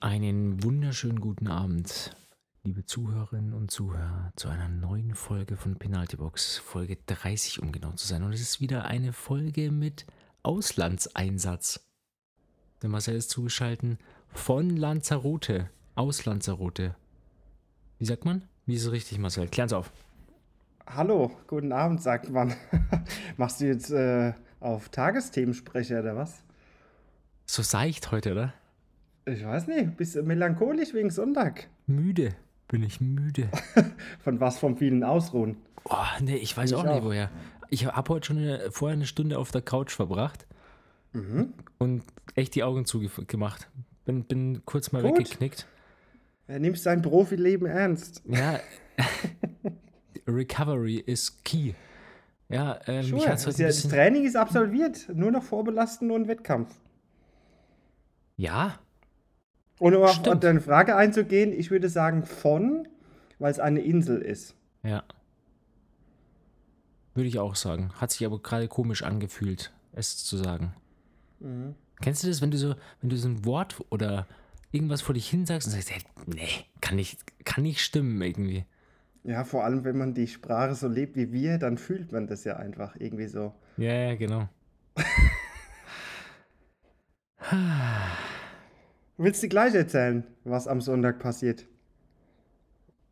Einen wunderschönen guten Abend, liebe Zuhörerinnen und Zuhörer, zu einer neuen Folge von Penalty Box, Folge 30, um genau zu sein. Und es ist wieder eine Folge mit Auslandseinsatz. Der Marcel ist zugeschaltet von Lanzarote, aus Lanzarote. Wie sagt man? Wie ist es richtig, Marcel? Klär's auf. Hallo, guten Abend, sagt man. Machst du jetzt äh, auf Tagesthemensprecher oder was? So seicht heute, oder? Ich weiß nicht, bist du melancholisch wegen Sonntag? Müde. Bin ich müde. Von was vom vielen Ausruhen? Oh, nee, ich weiß Ich auch nicht auch. woher. Ich habe heute schon eine, vorher eine Stunde auf der Couch verbracht und echt die Augen zugemacht. Bin, bin kurz mal Gut. weggeknickt. Er nimmt sein Profileben ernst. Ja, Recovery is key. Ja, ähm, Sure. hat's Das, heute ein ja, das bisschen. Training ist absolviert, nur noch Vorbelasten und Wettkampf. Ja, Und um auf Stimmt. deine Frage einzugehen, ich würde sagen von, weil es eine Insel ist. ja. Würde ich auch sagen. Hat sich aber gerade komisch angefühlt, es zu sagen. Mhm. Kennst du das, wenn du so, wenn du so ein Wort oder irgendwas vor dich hin sagst und sagst, hey, nee, kann nicht, kann nicht stimmen irgendwie. Ja, vor allem, wenn man die Sprache so lebt wie wir, dann fühlt man das ja einfach irgendwie so. Ja, ja, genau. Willst du gleich erzählen, was am Sonntag passiert?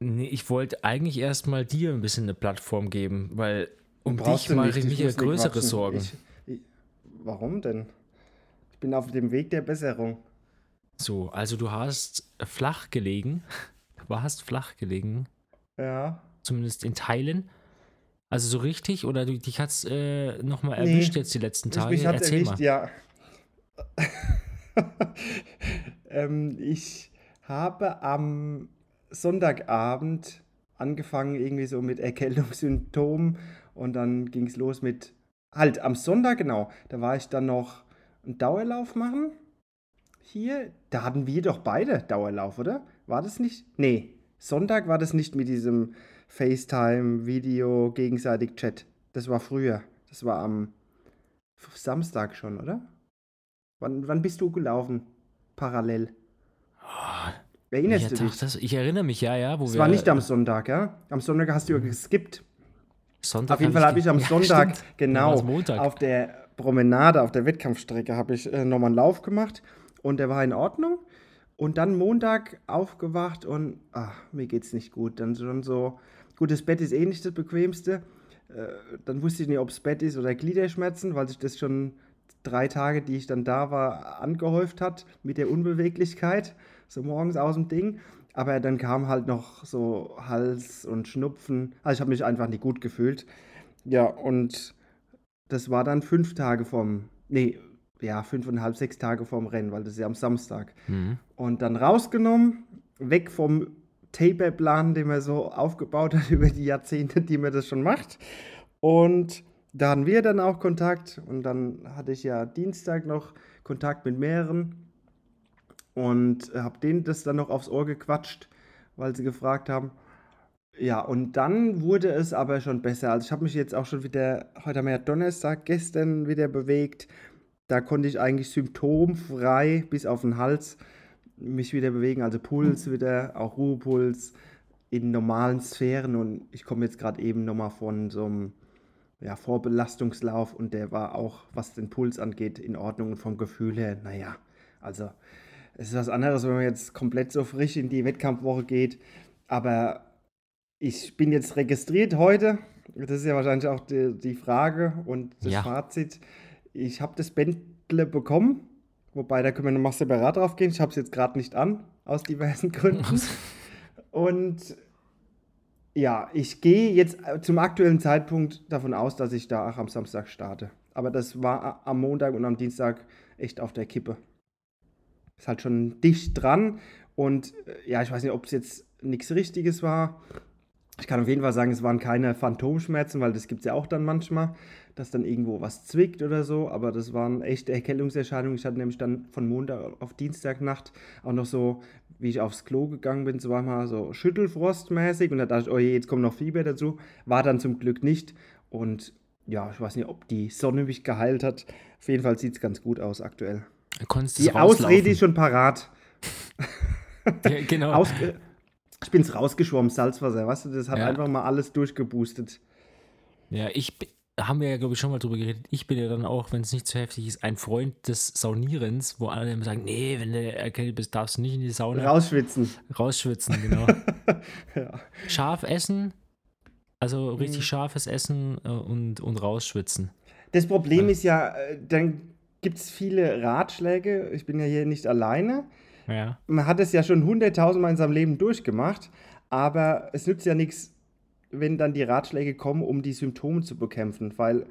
Nee, ich wollte eigentlich erstmal dir ein bisschen eine Plattform geben, weil um dich mache ich mich ja größere. Sorgen. Ich, ich, warum denn? Ich bin auf dem Weg der Besserung. So, also du hast flach gelegen, du warst flach gelegen, Ja. zumindest in Teilen. Also so richtig oder du, dich hat's äh, nochmal Nee, erwischt jetzt die letzten Ich, Tage? mich hat Erzähl erwischt, mal. ja. ähm, ich habe am Sonntagabend angefangen, irgendwie so mit Erkältungssymptomen und dann ging es los mit, halt, am Sonntag, genau, da war ich dann noch einen Dauerlauf machen. Hier, da hatten wir doch beide Dauerlauf, oder? War das nicht? Nee, Sonntag war das nicht mit diesem FaceTime, Video, gegenseitig Chat. Das war früher. Das war am Samstag schon, oder? Wann, wann bist du gelaufen? Parallel. Erinnerst ich, du dich? das, ich erinnere mich, ja, ja. Wo Es wir, war nicht am Sonntag, ja? Am Sonntag hast du ja geskippt. Sonntag Auf jeden Fall habe ich am ja, Sonntag, stimmt. genau, auf der Promenade, auf der Wettkampfstrecke, habe ich äh, nochmal einen Lauf gemacht und der war in Ordnung. Und dann Montag aufgewacht und ach, mir geht's nicht gut. Dann schon so, gut, das Bett ist eh nicht das bequemste. Äh, dann wusste ich nicht, ob es Bett ist oder Gliederschmerzen, weil sich das schon drei Tage, die ich dann da war, angehäuft hat mit der Unbeweglichkeit. So morgens aus dem Ding. Aber dann kam halt noch so Hals und Schnupfen. Also ich habe mich einfach nicht gut gefühlt. Ja, und das war dann fünf Tage vom, nee, ja, fünfeinhalb, sechs Tage vorm Rennen, weil das ist ja am Samstag. Mhm. Und dann rausgenommen, weg vom Taperplan, den man so aufgebaut hat über die Jahrzehnte, die man das schon macht. Und da hatten wir dann auch Kontakt und dann hatte ich ja Dienstag noch Kontakt mit mehreren und habe denen das dann noch aufs Ohr gequatscht, weil sie gefragt haben. Ja, und dann wurde es aber schon besser. Also ich habe mich jetzt auch schon wieder, heute haben wir ja Donnerstag, gestern wieder bewegt. Da konnte ich eigentlich symptomfrei bis auf den Hals mich wieder bewegen, also Puls wieder, auch Ruhepuls in normalen Sphären. Und ich komme jetzt gerade eben nochmal von so einem ja, Vorbelastungslauf. Und der war auch, was den Puls angeht, in Ordnung und vom Gefühl her, naja, also es ist was anderes, wenn man jetzt komplett so frisch in die Wettkampfwoche geht, aber ich bin jetzt registriert heute, das ist ja wahrscheinlich auch die, die Frage und das Ja. Fazit. Ich habe das Bändle bekommen, wobei da können wir nochmal separat drauf gehen. Ich habe es jetzt gerade nicht an, aus diversen Gründen. Und ja, ich gehe jetzt äh, zum aktuellen Zeitpunkt davon aus, dass ich da auch am Samstag starte. Aber das war a- am Montag und am Dienstag echt auf der Kippe. Ist halt schon dicht dran. Und äh, ja, ich weiß nicht, ob es jetzt nichts Richtiges war. Ich kann auf jeden Fall sagen, es waren keine Phantomschmerzen, weil das gibt es ja auch dann manchmal, dass dann irgendwo was zwickt oder so. Aber das waren echte Erkältungserscheinungen. Ich hatte nämlich dann von Montag auf Dienstagnacht auch noch so, wie ich aufs Klo gegangen bin, zweimal so Schüttelfrostmäßig. Und da dachte ich, oh je, jetzt kommt noch Fieber dazu. War dann zum Glück nicht. Und ja, ich weiß nicht, ob die Sonne mich geheilt hat. Auf jeden Fall sieht es ganz gut aus aktuell. Konntest Die? Ausrede ist schon parat. Ja, genau. Aus, ich bin's rausgeschwommen, Salzwasser, weißt du, das hat Ja. einfach mal alles durchgeboostet. Ja, ich haben wir ja, glaube ich, schon mal drüber geredet. Ich bin ja dann auch, wenn es nicht zu heftig ist, ein Freund des Saunierens, wo alle immer sagen, nee, wenn du erkältet bist, darfst du nicht in die Sauna Rausschwitzen. rausschwitzen, genau. Ja. Scharf essen, also richtig Mhm. scharfes Essen äh, und, und rausschwitzen. Das Problem ist ja, äh, dann gibt es viele Ratschläge. Ich bin ja hier nicht alleine. Ja. Man hat es ja schon hunderttausendmal in seinem Leben durchgemacht, aber es nützt ja nichts, wenn dann die Ratschläge kommen, um die Symptome zu bekämpfen, weil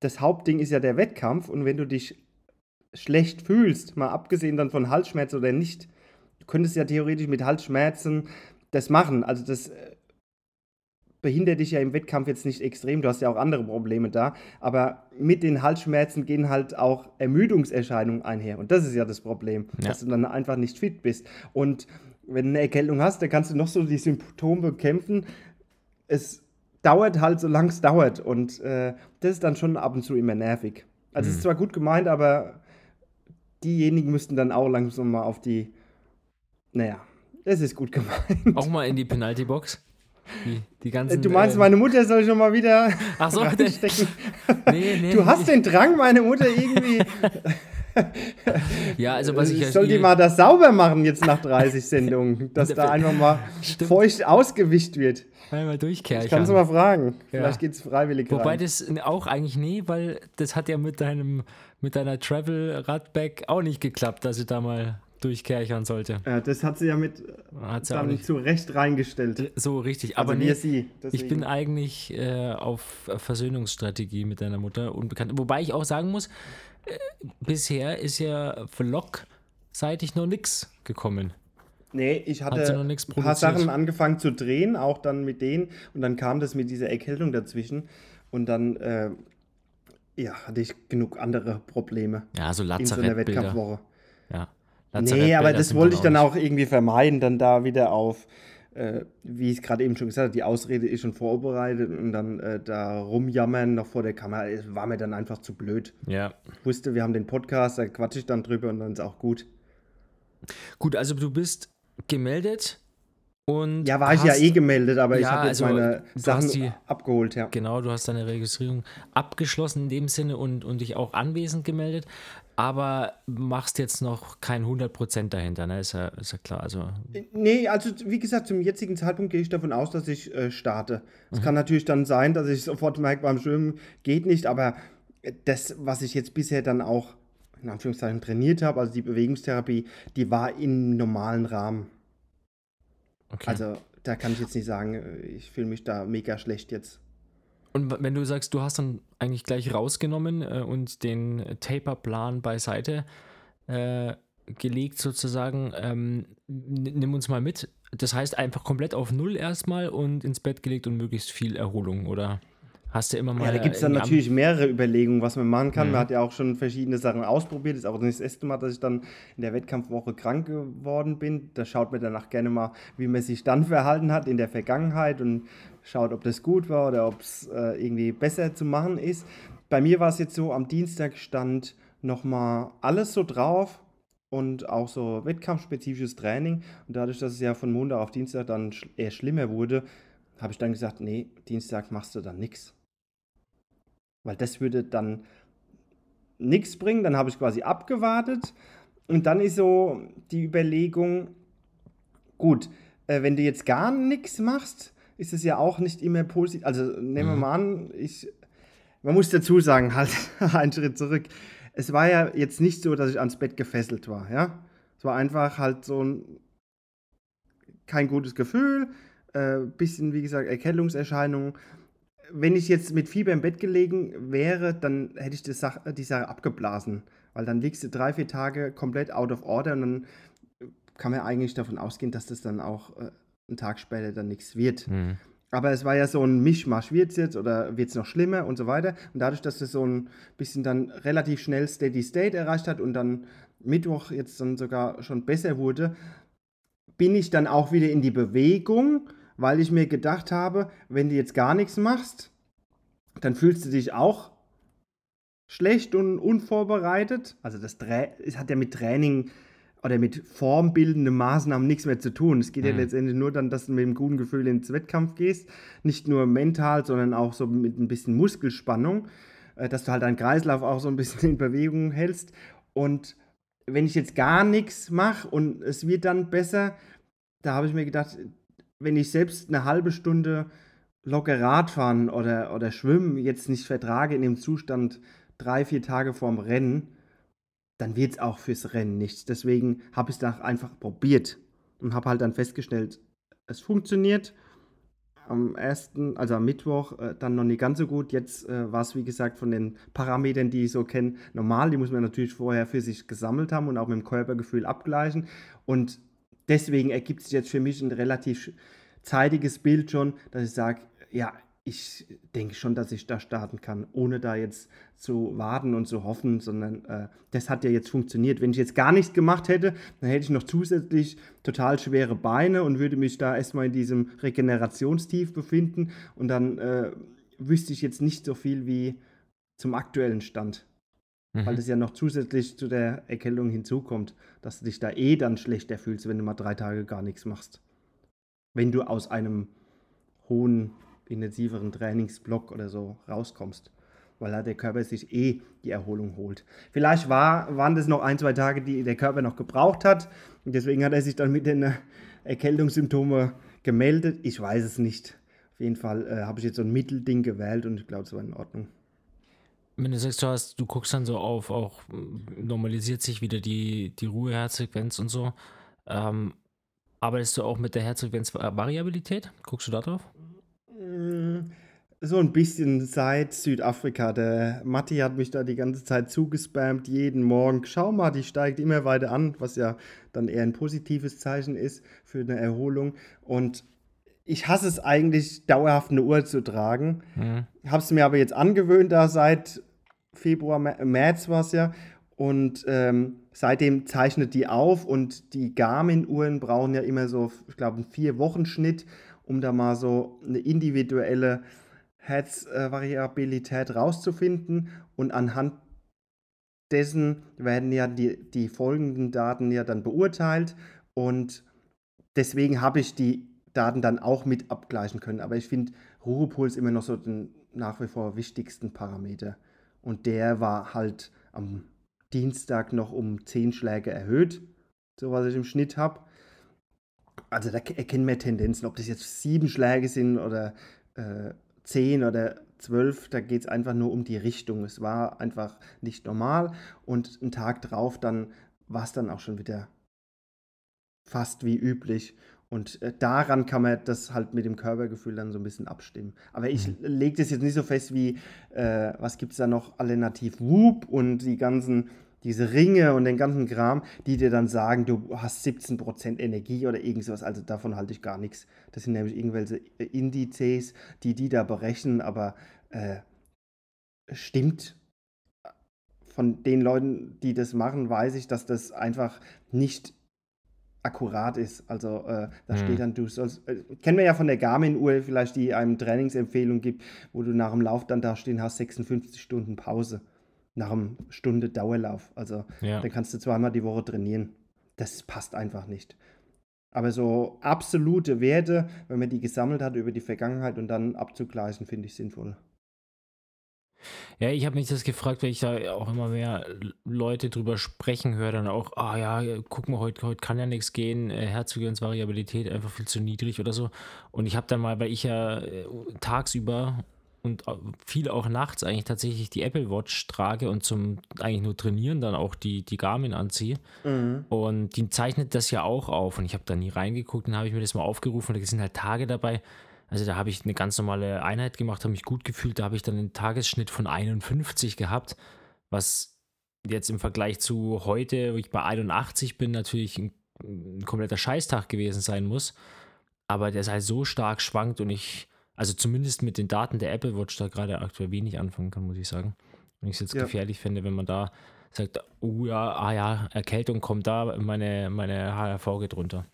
das Hauptding ist ja der Wettkampf und wenn du dich schlecht fühlst, mal abgesehen dann von Halsschmerzen oder nicht, du könntest ja theoretisch mit Halsschmerzen das machen. Also das äh, behindert dich ja im Wettkampf jetzt nicht extrem, du hast ja auch andere Probleme da, aber mit den Halsschmerzen gehen halt auch Ermüdungserscheinungen einher und das ist ja das Problem, Ja. dass du dann einfach nicht fit bist. Und wenn du eine Erkältung hast, dann kannst du noch so die Symptome bekämpfen. Es dauert halt, solange es dauert und äh, das ist dann schon ab und zu immer nervig. Also es ist zwar gut gemeint, aber diejenigen müssten dann auch langsam mal auf die, naja, es ist gut gemeint. Auch mal in die Penalty-Box. Die, die ganzen. Du meinst, äh, meine Mutter soll schon mal wieder Ach so, reinstecken? nee, nee. Du hast den Drang, meine Mutter irgendwie. Ja, also was ich ich ja soll die mal das sauber machen jetzt nach 30 Sendungen, dass da einfach mal Stimmt. feucht ausgewischt wird. einmal durchkehren. Ich kann es mal fragen. Ja. Vielleicht geht es freiwillig Wobei rein. das auch eigentlich nie, weil das hat ja mit deinem mit deiner Travel Radback auch nicht geklappt, dass ich da mal durchkerchern sollte. Ja, das hat sie ja mit Hat sie dann nicht zu Recht reingestellt. so richtig. Aber Also nee, sie. ich bin eigentlich äh, auf Versöhnungsstrategie mit deiner Mutter unbekannt. Wobei ich auch sagen muss, äh, bisher ist ja Vlog-seitig noch nichts gekommen. Nee, ich hatte ein paar? Sachen angefangen zu drehen, auch dann mit denen. Und dann kam das mit dieser Erkältung dazwischen. Und dann, äh, ja, hatte ich genug andere Probleme Ja, so in so einer. Wettkampfwoche. Ja. Nee, Lazarettbilder aber das wollte ich dann auch irgendwie vermeiden, dann da wieder auf, äh, wie ich es gerade eben schon gesagt habe, die Ausrede ist schon vorbereitet und dann äh, da rumjammern noch vor der Kamera, war mir dann einfach zu blöd. Ja. Ich wusste, wir haben den Podcast, da quatsche ich dann drüber und dann ist auch gut. Gut, also du bist gemeldet und Ja, war ich hast, ja eh gemeldet, aber ich Ja, habe jetzt also, meine Sachen die- abgeholt, ja. Genau, du hast deine Registrierung abgeschlossen in dem Sinne und, und dich auch anwesend gemeldet, aber machst jetzt noch kein 100% dahinter, ne? Ist ja, ist ja klar. Also, Nee, also wie gesagt, zum jetzigen Zeitpunkt gehe ich davon aus, dass ich äh, starte. Es Mhm. kann natürlich dann sein, dass ich sofort merke, beim Schwimmen geht nicht, aber das, was ich jetzt bisher dann auch in Anführungszeichen trainiert habe, also die Bewegungstherapie, die war im normalen Rahmen. okay. Also da kann ich jetzt nicht sagen, äh, ich fühle mich da mega schlecht jetzt. Und wenn du sagst, du hast dann eigentlich gleich rausgenommen äh, und den Taper-Plan beiseite äh, gelegt sozusagen, ähm, nimm uns mal mit. Das heißt einfach komplett auf Null erstmal und ins Bett gelegt und möglichst viel Erholung, oder? Hast du immer mal. Ja, da gibt es dann natürlich mehrere Überlegungen, was man machen kann. Mhm. Man hat ja auch schon verschiedene Sachen ausprobiert. Das ist auch nicht das erste Mal, dass ich dann in der Wettkampfwoche krank geworden bin. Da schaut man danach gerne mal, wie man sich dann verhalten hat in der Vergangenheit und schaut, ob das gut war oder ob es äh, irgendwie besser zu machen ist. Bei mir war es jetzt so, am Dienstag stand nochmal alles so drauf und auch so wettkampfspezifisches Training. Und dadurch, dass es ja von Montag auf Dienstag dann eher schlimmer wurde, habe ich dann gesagt, nee, Dienstag machst du dann nichts. Weil das würde dann nichts bringen. Dann habe ich quasi abgewartet. Und dann ist so die Überlegung, gut, äh, wenn du jetzt gar nichts machst, ist es ja auch nicht immer positiv. Also nehmen wir Mhm. mal an, ich, man muss dazu sagen, halt einen Schritt zurück. Es war ja jetzt nicht so, dass ich ans Bett gefesselt war, ja. Es war einfach halt so ein kein gutes Gefühl, äh, bisschen, wie gesagt, Erkältungserscheinungen. Wenn ich jetzt mit Fieber im Bett gelegen wäre, dann hätte ich die Sache, die Sache abgeblasen. Weil dann liegst du drei, vier Tage komplett out of order und dann kann man eigentlich davon ausgehen, dass das dann auch äh, einen Tag später dann nichts wird. Hm. Aber es war ja so ein Mischmasch. Wird es jetzt oder wird es noch schlimmer und so weiter. Und dadurch, dass es so ein bisschen dann relativ schnell Steady State erreicht hat und dann Mittwoch jetzt dann sogar schon besser wurde, bin ich dann auch wieder in die Bewegung, weil ich mir gedacht habe, wenn du jetzt gar nichts machst, dann fühlst du dich auch schlecht und unvorbereitet. Also das Tra es hat ja mit Training oder mit formbildenden Maßnahmen nichts mehr zu tun. Es geht ja Mhm. letztendlich nur dann, dass du mit einem guten Gefühl ins Wettkampf gehst. Nicht nur mental, sondern auch so mit ein bisschen Muskelspannung, äh, dass du halt deinen Kreislauf auch so ein bisschen in Bewegung hältst. Und wenn ich jetzt gar nichts mache und es wird dann besser, da habe ich mir gedacht, wenn ich selbst eine halbe Stunde locker Radfahren oder, oder Schwimmen jetzt nicht vertrage in dem Zustand drei, vier Tage vorm Rennen, dann wird es auch fürs Rennen nichts. Deswegen habe ich es dann einfach probiert und habe halt dann festgestellt, es funktioniert. Am ersten, also am Mittwoch, äh, dann noch nicht ganz so gut. Jetzt äh, war es, wie gesagt, von den Parametern, die ich so kenne, normal. Die muss man natürlich vorher für sich gesammelt haben und auch mit dem Körpergefühl abgleichen. Und deswegen ergibt sich jetzt für mich ein relativ zeitiges Bild schon, dass ich sage, ja, ich denke schon, dass ich da starten kann, ohne da jetzt zu warten und zu hoffen, sondern äh, das hat ja jetzt funktioniert. Wenn ich jetzt gar nichts gemacht hätte, dann hätte ich noch zusätzlich total schwere Beine und würde mich da erstmal in diesem Regenerationstief befinden und dann äh, wüsste ich jetzt nicht so viel wie zum aktuellen Stand weil Mhm. das ja noch zusätzlich zu der Erkältung hinzukommt, dass du dich da eh dann schlechter fühlst, wenn du mal drei Tage gar nichts machst. Wenn du aus einem hohen, intensiveren Trainingsblock oder so rauskommst, weil da der Körper sich eh die Erholung holt. Vielleicht war, waren das noch ein, zwei Tage, die der Körper noch gebraucht hat und deswegen hat er sich dann mit den äh, Erkältungssymptomen gemeldet. Ich weiß es nicht. Auf jeden Fall äh, habe ich jetzt so ein Mittelding gewählt und ich glaube, es war in Ordnung. Wenn du sagst, du hast, du guckst dann so auf, auch mm, normalisiert sich wieder die, die Ruheherzfrequenz und so. Ähm, arbeitest du auch mit der Herzfrequenzvariabilität? Guckst du da drauf? Mm, So ein bisschen seit Südafrika. Der Matti hat mich da die ganze Zeit zugespammt, jeden Morgen. Schau mal, die steigt immer weiter an, was ja dann eher ein positives Zeichen ist für eine Erholung. Und ich hasse es eigentlich, dauerhaft eine Uhr zu tragen. Mhm. Habe es mir aber jetzt angewöhnt, da seit Februar, Mä- März war es ja. Und ähm, seitdem zeichnet die auf und die Garmin-Uhren brauchen ja immer so, ich glaube, einen Vier-Wochen-Schnitt, um da mal so eine individuelle Herzvariabilität rauszufinden. Und anhand dessen werden ja die, die folgenden Daten ja dann beurteilt. Und deswegen habe ich die Daten dann auch mit abgleichen können. Aber ich finde Ruhepuls immer noch so den nach wie vor wichtigsten Parameter. Und der war halt am Dienstag noch um 10 Schläge erhöht, so was ich im Schnitt habe. Also da ke- erkennen wir Tendenzen, ob das jetzt sieben Schläge sind oder äh, 10 oder 12, da geht es einfach nur um die Richtung. Es war einfach nicht normal und einen Tag drauf dann war es dann auch schon wieder fast wie üblich. Und äh, daran kann man das halt mit dem Körpergefühl dann so ein bisschen abstimmen. Aber ich Mhm. lege das jetzt nicht so fest wie, äh, was gibt es da noch, alternativ Whoop und die ganzen, diese Ringe und den ganzen Kram, die dir dann sagen, du hast 17% Energie oder irgend sowas. Also davon halte ich gar nichts. Das sind nämlich irgendwelche äh, Indizes, die die da berechnen, aber äh, stimmt. Von den Leuten, die das machen, weiß ich, dass das einfach nicht akkurat ist. Also äh, da Hm. steht dann, du sollst, äh, kennen wir ja von der Garmin-Uhr vielleicht, die einem Trainingsempfehlung gibt, wo du nach dem Lauf dann da stehen hast, 56 Stunden Pause. Nach einer Stunde Dauerlauf. Also Ja. dann kannst du zweimal die Woche trainieren. Das passt einfach nicht. Aber so absolute Werte, wenn man die gesammelt hat über die Vergangenheit und dann abzugleichen, finde ich sinnvoll. Ja, ich habe mich das gefragt, weil ich da auch immer mehr Leute drüber sprechen höre, dann auch, ah ja, guck mal, heute, heute kann ja nichts gehen, äh, Herzfrequenzvariabilität einfach viel zu niedrig oder so. Und ich habe dann mal, weil ich ja äh, tagsüber und viel auch nachts eigentlich tatsächlich die Apple Watch trage und zum eigentlich nur trainieren dann auch die, die Garmin anziehe. Und die zeichnet das ja auch auf. Und ich habe da nie reingeguckt, dann habe ich mir das mal aufgerufen. Da sind halt Tage dabei. Also da habe ich eine ganz normale Einheit gemacht, habe mich gut gefühlt. Da habe ich dann einen Tagesschnitt von 51 gehabt, was jetzt im Vergleich zu heute, wo ich bei 81 bin, natürlich ein, ein kompletter Scheißtag gewesen sein muss. Aber der ist halt so stark schwankt und ich also zumindest mit den Daten der Apple Watch da gerade aktuell wenig anfangen kann, muss ich sagen. Und ich es jetzt Ja. gefährlich fände, wenn man da sagt, oh ja, ah ja, Erkältung kommt da, meine, meine HRV geht runter.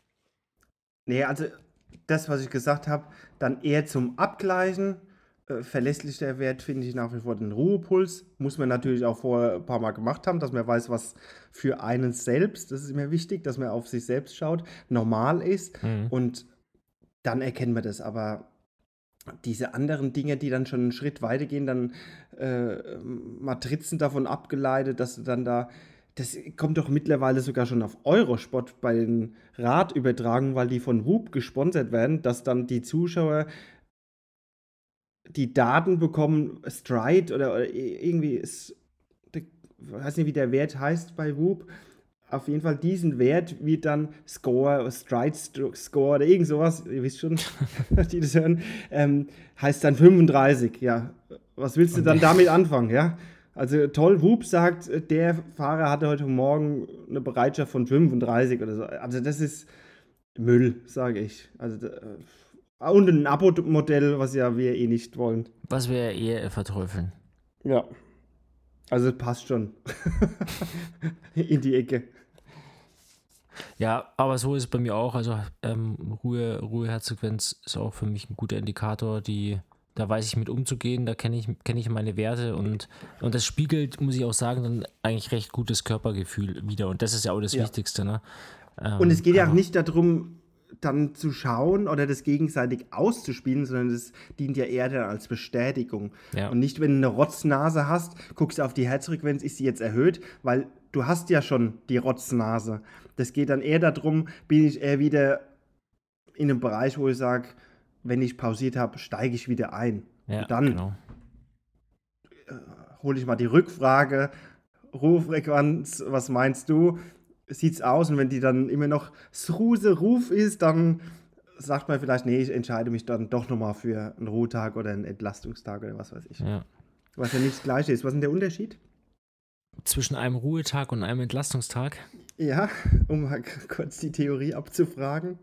Nee, also das, was ich gesagt habe, dann eher zum Abgleichen. Äh, verlässlicher Wert finde ich nach wie vor den Ruhepuls. Muss man natürlich auch vorher ein paar Mal gemacht haben, dass man weiß, was für einen selbst, das ist immer wichtig, dass man auf sich selbst schaut, normal ist. Mhm. Und dann erkennen wir das. Aber diese anderen Dinge, die dann schon einen Schritt weiter gehen, dann äh, Matrizen davon abgeleitet, dass du dann da. Das kommt doch mittlerweile sogar schon auf Eurosport bei den Radübertragungen, weil die von Whoop gesponsert werden, dass dann die Zuschauer die Daten bekommen, Stride oder, oder irgendwie ist, ich weiß nicht, wie der Wert heißt bei Whoop. Auf jeden Fall diesen Wert wie dann Score, Stride St- Score oder irgend sowas, ihr wisst schon, die das hören, ähm, heißt dann 35. Ja, was willst du dann damit anfangen? Ja, also toll, Whoop sagt, der Fahrer hatte heute Morgen eine Bereitschaft von 35 oder so. Also das ist Müll, sage ich. Also äh, und ein Abo-Modell, was ja wir eh nicht wollen. Was wir eher verteufeln. Ja. Also passt schon. In die Ecke. Ja, aber so ist es bei mir auch. Also ähm, Ruhe, Ruheherzfrequenz ist auch für mich ein guter Indikator. Die, da weiß ich mit umzugehen, da kenne ich, kenn ich meine Werte und, und das spiegelt, muss ich auch sagen, dann eigentlich recht gutes Körpergefühl wieder. Und das ist ja auch das Ja. Wichtigste. Ne? Ähm, Und es geht ja auch nicht darum, dann zu schauen oder das gegenseitig auszuspielen, sondern das dient ja eher dann als Bestätigung. Ja. Und nicht, wenn du eine Rotznase hast, guckst du auf die Herzfrequenz, ist sie jetzt erhöht, weil du hast ja schon die Rotznase. Das geht dann eher darum, bin ich eher wieder in einem Bereich, wo ich sage, wenn ich pausiert habe, steige ich wieder ein. Ja, Und dann genau. hole ich mal die Rückfrage, Ruhefrequenz, was meinst du? Sieht's aus? Und wenn die dann immer noch Sruse Ruf ist, dann sagt man vielleicht, nee, ich entscheide mich dann doch nochmal für einen Ruhetag oder einen Entlastungstag oder was weiß ich. Ja. Was ja nicht das Gleiche ist. Was ist denn der Unterschied? Zwischen einem Ruhetag und einem Entlastungstag. Ja, um mal kurz die Theorie abzufragen.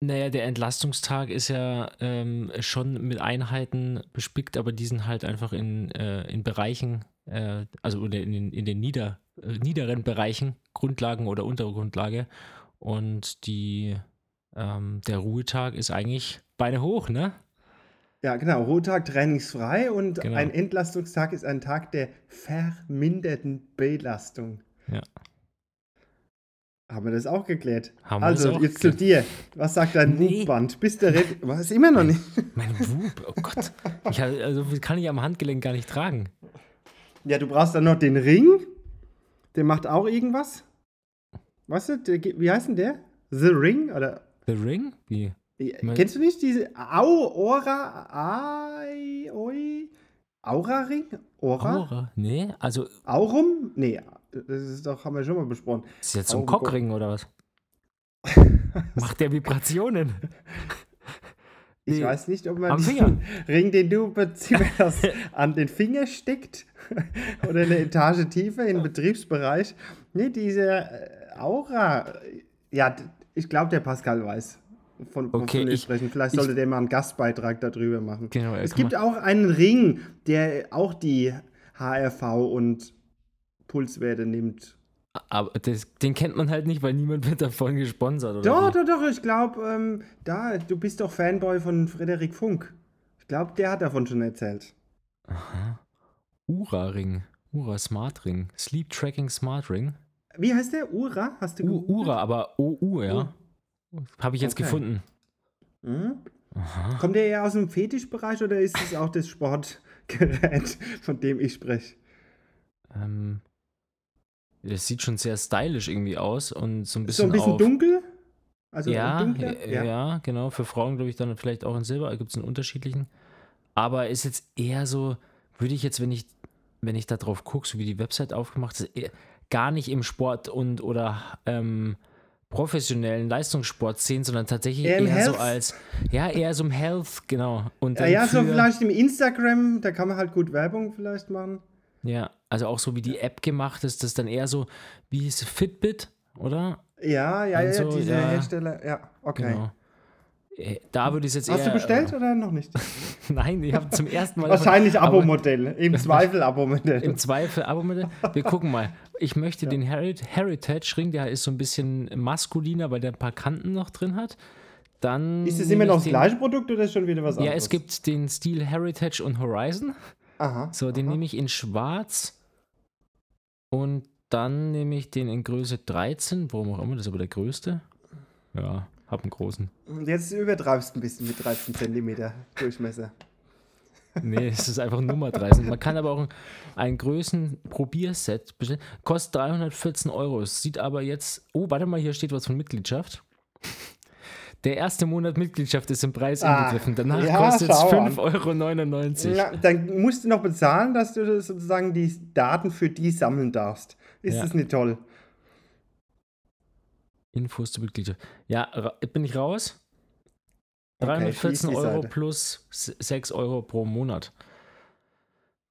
Naja, der Entlastungstag ist ja ähm, schon mit Einheiten bespickt, aber die sind halt einfach in, äh, in Bereichen, äh, also in den, in den nieder, äh, niederen Bereichen, Grundlagen oder untere Grundlage. Und die, ähm, der Ruhetag ist eigentlich Beine hoch, ne? Ja, genau. Ruhetag trainingsfrei und Genau. ein Entlastungstag ist ein Tag der verminderten Belastung. Ja. Haben wir das auch geklärt? Haben wir also, das auch jetzt zu geklärt. dir. Was sagt dein Nee. Wutband? Bist du ready? Was? Immer noch nicht? Mein Wub, oh Gott. Ich, also kann ich am Handgelenk gar nicht tragen. Ja, du brauchst dann noch den Ring. Der macht auch irgendwas. Weißt du, der, wie heißt denn der? The Ring? Oder The Ring? Wie? Mein- kennst du nicht diese Au, Aura, Ai, Oi, Aura Ring? Aura? Aura? Nee, also Aurum? Nee, das ist doch, haben wir schon mal besprochen. ist jetzt so ein Cockring oder was? Macht der Vibrationen? Ich Nee, weiß nicht, ob man am Finger. Ring, den du das an den Finger steckt oder eine Etage tiefer im Betriebsbereich. Nee, diese äh, Aura. Ja, ich glaube, der Pascal weiß, von, Okay, wir ich- sprechen. Vielleicht ich- sollte der mal einen Gastbeitrag darüber machen. Genau, Es gibt auch einen Ring, der auch die HRV und Pulswerte nimmt. Aber das, den kennt man halt nicht, weil niemand wird davon gesponsert. Oder Doch, wie? doch, doch, ich glaube, ähm, da, du bist doch Fanboy von Frederik Funk. Ich glaube, der hat davon schon erzählt. Ura-Ring. Ura Smart Ring. Sleep Tracking Smart Ring. Wie heißt der? Ura? Hast du U? Ura, aber OU, ja. Habe ich jetzt Okay. gefunden. Mhm. Kommt der eher aus dem Fetischbereich oder ist es auch das Sportgerät, von dem ich spreche? Ähm, das sieht schon sehr stylisch irgendwie aus und so ein So bisschen, ein bisschen auf, dunkel? Also ja, dunkler? ja, ja, genau. Für Frauen glaube ich dann vielleicht auch in Silber. Gibt es einen unterschiedlichen. Aber ist jetzt eher so, würde ich jetzt, wenn ich, wenn ich da drauf gucke, so wie die Website aufgemacht ist, gar nicht im Sport und oder ähm, professionellen Leistungssport sehen, sondern tatsächlich Eher eher, so als, ja, eher so im Health, genau. Und Ja, ja, so vielleicht im Instagram, da kann man halt gut Werbung vielleicht machen. Ja, also auch so wie die App gemacht ist, das ist dann eher so, wie es, Fitbit, oder? Ja, ja, ja, so, diese ja. Hersteller, ja, okay. Genau. Äh, Da würde ich es jetzt Hast eher. du bestellt oder noch nicht? Nein, ich habe zum ersten Mal. Wahrscheinlich Abo-Modell. Im Zweifel Abo-Modell. Im Zweifel Abo-Modell. Wir gucken mal. Ich möchte den Heri- Heritage-Ring, der ist so ein bisschen maskuliner, weil der ein paar Kanten noch drin hat. Dann. Ist es immer noch das den- gleiche Produkt oder ist schon wieder was anderes? Ja, es gibt den Stil Heritage und Horizon. Aha. So, den aha. nehme ich in schwarz. Und dann nehme ich den in Größe 13. Warum auch immer, das ist aber der größte. Ja, hab einen großen. Und jetzt übertreibst du ein bisschen mit 13 cm Durchmesser. Nee, es ist einfach Nummer 13. Man kann aber auch ein, ein Größen-Probierset bestellen. Kostet 314 Euro. Sieht aber jetzt. Oh, warte mal, hier steht was von Mitgliedschaft. Der erste Monat Mitgliedschaft ist im Preis Ah, inbegriffen. Danach ja, kostet es schau an. 5,99 Euro. Ja, dann musst du noch bezahlen, dass du sozusagen die Daten für die sammeln darfst. Ist Ja. das nicht toll? Infos zur Mitgliedschaft. Ja, bin ich raus? Okay, 314 schließ die Euro Seite. plus s- 6 Euro pro Monat.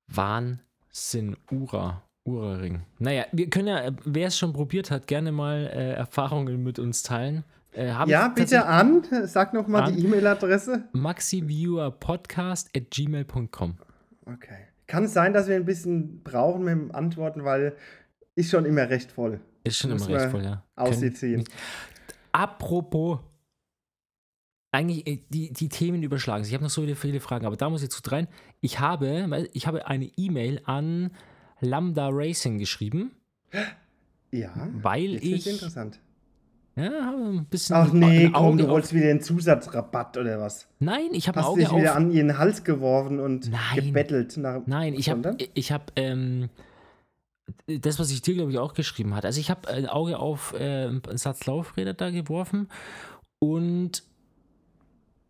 Wahnsinn, Ura, Ura-Ring. Naja, wir können ja, wer es schon probiert hat, gerne mal äh, Erfahrungen mit uns teilen. Äh, Ja, bitte an. Sag noch mal An. die E-Mail-Adresse. maxiviewerpodcast at gmail.com. Okay. Kann es sein, dass wir ein bisschen brauchen mit dem Antworten, weil ist schon immer recht voll. Ist schon Muss immer recht voll, ja. Können- Apropos, eigentlich, äh, die, die Themen überschlagen sich. Ich habe noch so viele, viele Fragen, aber da muss ich zu rein. Ich habe, ich habe eine E-Mail an Lambda Racing geschrieben, Ja. weil ich interessant. Ja, ein bisschen Ach nee, komm, du wolltest wieder einen Zusatzrabatt oder was? Nein, ich habe ein Hast du Auge dich wieder auf. an ihren Hals geworfen und Nein. gebettelt nach. Nein, ich habe, ich habe, ähm, das, was ich dir, glaube ich, auch geschrieben hat. Also ich habe ein Auge auf äh, einen Satz Laufräder da geworfen und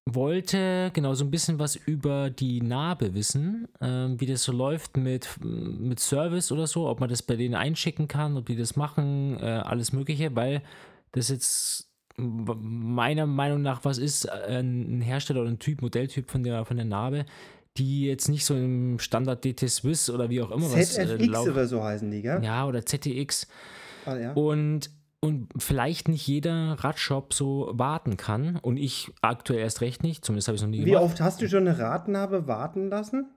wollte genau so ein bisschen was über die Narbe wissen, ähm, wie das so läuft mit, mit Service oder so, ob man das bei denen einschicken kann, ob die das machen, äh, alles Mögliche, weil das jetzt meiner Meinung nach was ist, äh, ein Hersteller oder ein Typ, Modelltyp von der, von der Narbe, die jetzt nicht so im Standard DT Swiss oder wie auch immer was äh, ZFX Lauf- oder so heißen die, gell? ja, oder ZTX Ah, ja. und, und vielleicht nicht jeder Radshop so warten kann und ich aktuell erst recht nicht, zumindest habe ich es noch nie Wie gemacht. oft hast du schon eine Radnabe warten lassen?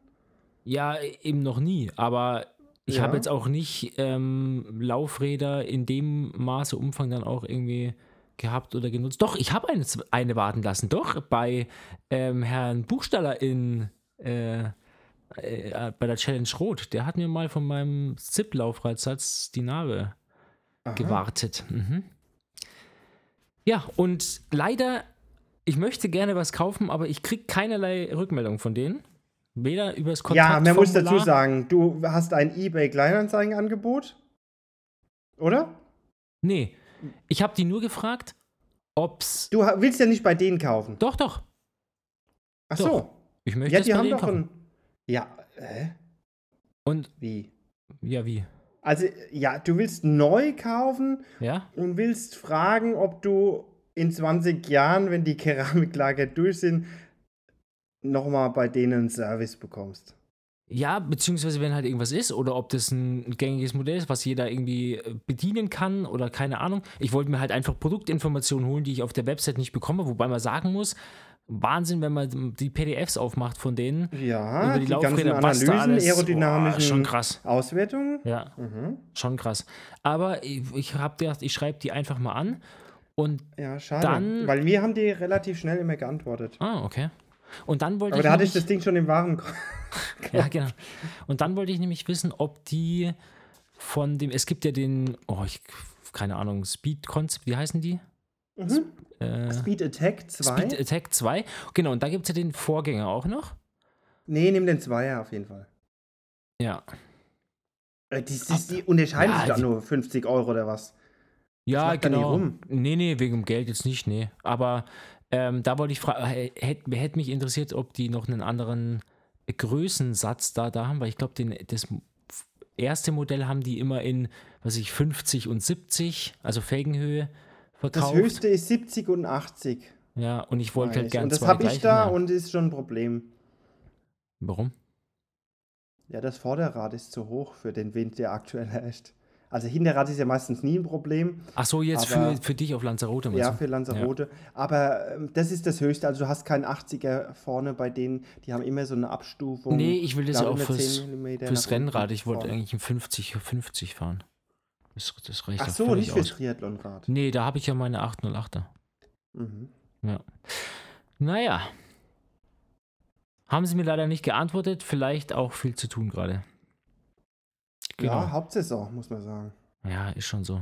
Ja, eben noch nie, aber ich Ja. habe jetzt auch nicht ähm, Laufräder in dem Maße Umfang dann auch irgendwie gehabt oder genutzt. Doch, ich habe eine, eine warten lassen, doch, bei ähm, Herrn Buchstaller in äh, äh, bei der Challenge Rot. Der hat mir mal von meinem Zip-Laufradsatz die Narbe Aha. gewartet. Mhm. Ja, und leider, ich möchte gerne was kaufen, aber ich kriege keinerlei Rückmeldung von denen. Weder über das Ja, man muss dazu Kontaktformular- sagen, du hast ein eBay-Kleinanzeigen-Angebot. Oder? Nee, ich habe die nur gefragt, ob's. Du willst ja nicht bei denen kaufen. Doch, doch. Ach Doch. so. Ich möchte Ja, die haben doch kaufen. ein. Ja, hä? Und, Wie? ja, wie? Also, ja, du willst neu kaufen Ja? und willst fragen, ob du in 20 Jahren, wenn die Keramiklager durch sind, nochmal bei denen einen Service bekommst. Ja, beziehungsweise wenn halt irgendwas ist oder ob das ein gängiges Modell ist, was jeder irgendwie äh, bedienen kann oder keine Ahnung. Ich wollte mir halt einfach Produktinformationen holen, die ich auf der Website nicht bekomme, wobei man sagen muss, Wahnsinn, wenn man die PDFs aufmacht von denen. Ja, Über die die, ganzen Laufräder, was da Analysen, alles- aerodynamischen Boah, schon krass. Auswertungen. Ja, Mhm. schon krass. Aber ich, ich habe gedacht, ich schreibe die einfach mal an und Ja, schade. Dann- Weil wir haben die relativ schnell immer geantwortet. ah, okay. Und dann wollte Aber ich da hatte ich das Ding schon im Waren. Ja, genau. Und dann wollte ich nämlich wissen, ob die von dem, es gibt ja den, oh, ich, keine Ahnung, Speed Concept, wie heißen die? Mhm. Äh, Speed Attack 2? Speed Attack 2. Genau, und da gibt es ja den Vorgänger auch noch. nee, nimm den Zweier auf jeden Fall. Ja. Äh, Die, die, die unterscheiden Ja, sich dann die- nur 50 Euro oder was. Ja, genau. rum. Nee, nee, wegen dem Geld jetzt nicht, nee. Aber ähm, da wollte ich fragen, hätte hätt mich interessiert, ob die noch einen anderen Größensatz da, da haben, weil ich glaube, das erste Modell haben die immer in, was ich, 50 und 70, also Felgenhöhe Das verkauft. höchste ist 70 und 80. Ja, und ich wollte halt gerne Und das habe ich da ja. und ist schon ein Problem. Warum? Ja, das Vorderrad ist zu hoch für den Wind, der aktuell herrscht. Also Hinterrad ist ja meistens nie ein Problem. Ach so, jetzt Aber- für, für dich auf Lanzarote. Ja, für Lanzarote. Aber ähm, das ist das Höchste. Also du hast keinen 80er vorne bei denen. Die haben immer so eine Abstufung. Nee, ich will das ja auch fürs, 10 Millimeter fürs Rennrad. Ich wollte eigentlich ein 50, 50 fahren. Das, das reicht Ach so, nicht fürs. Triathlonrad. Nee, da habe ich ja meine 808er. Mhm. Ja. Naja. Haben sie mir leider nicht geantwortet. Vielleicht auch viel zu tun gerade. Genau. Ja, Ja, Hauptsaison, muss man sagen. ist schon so.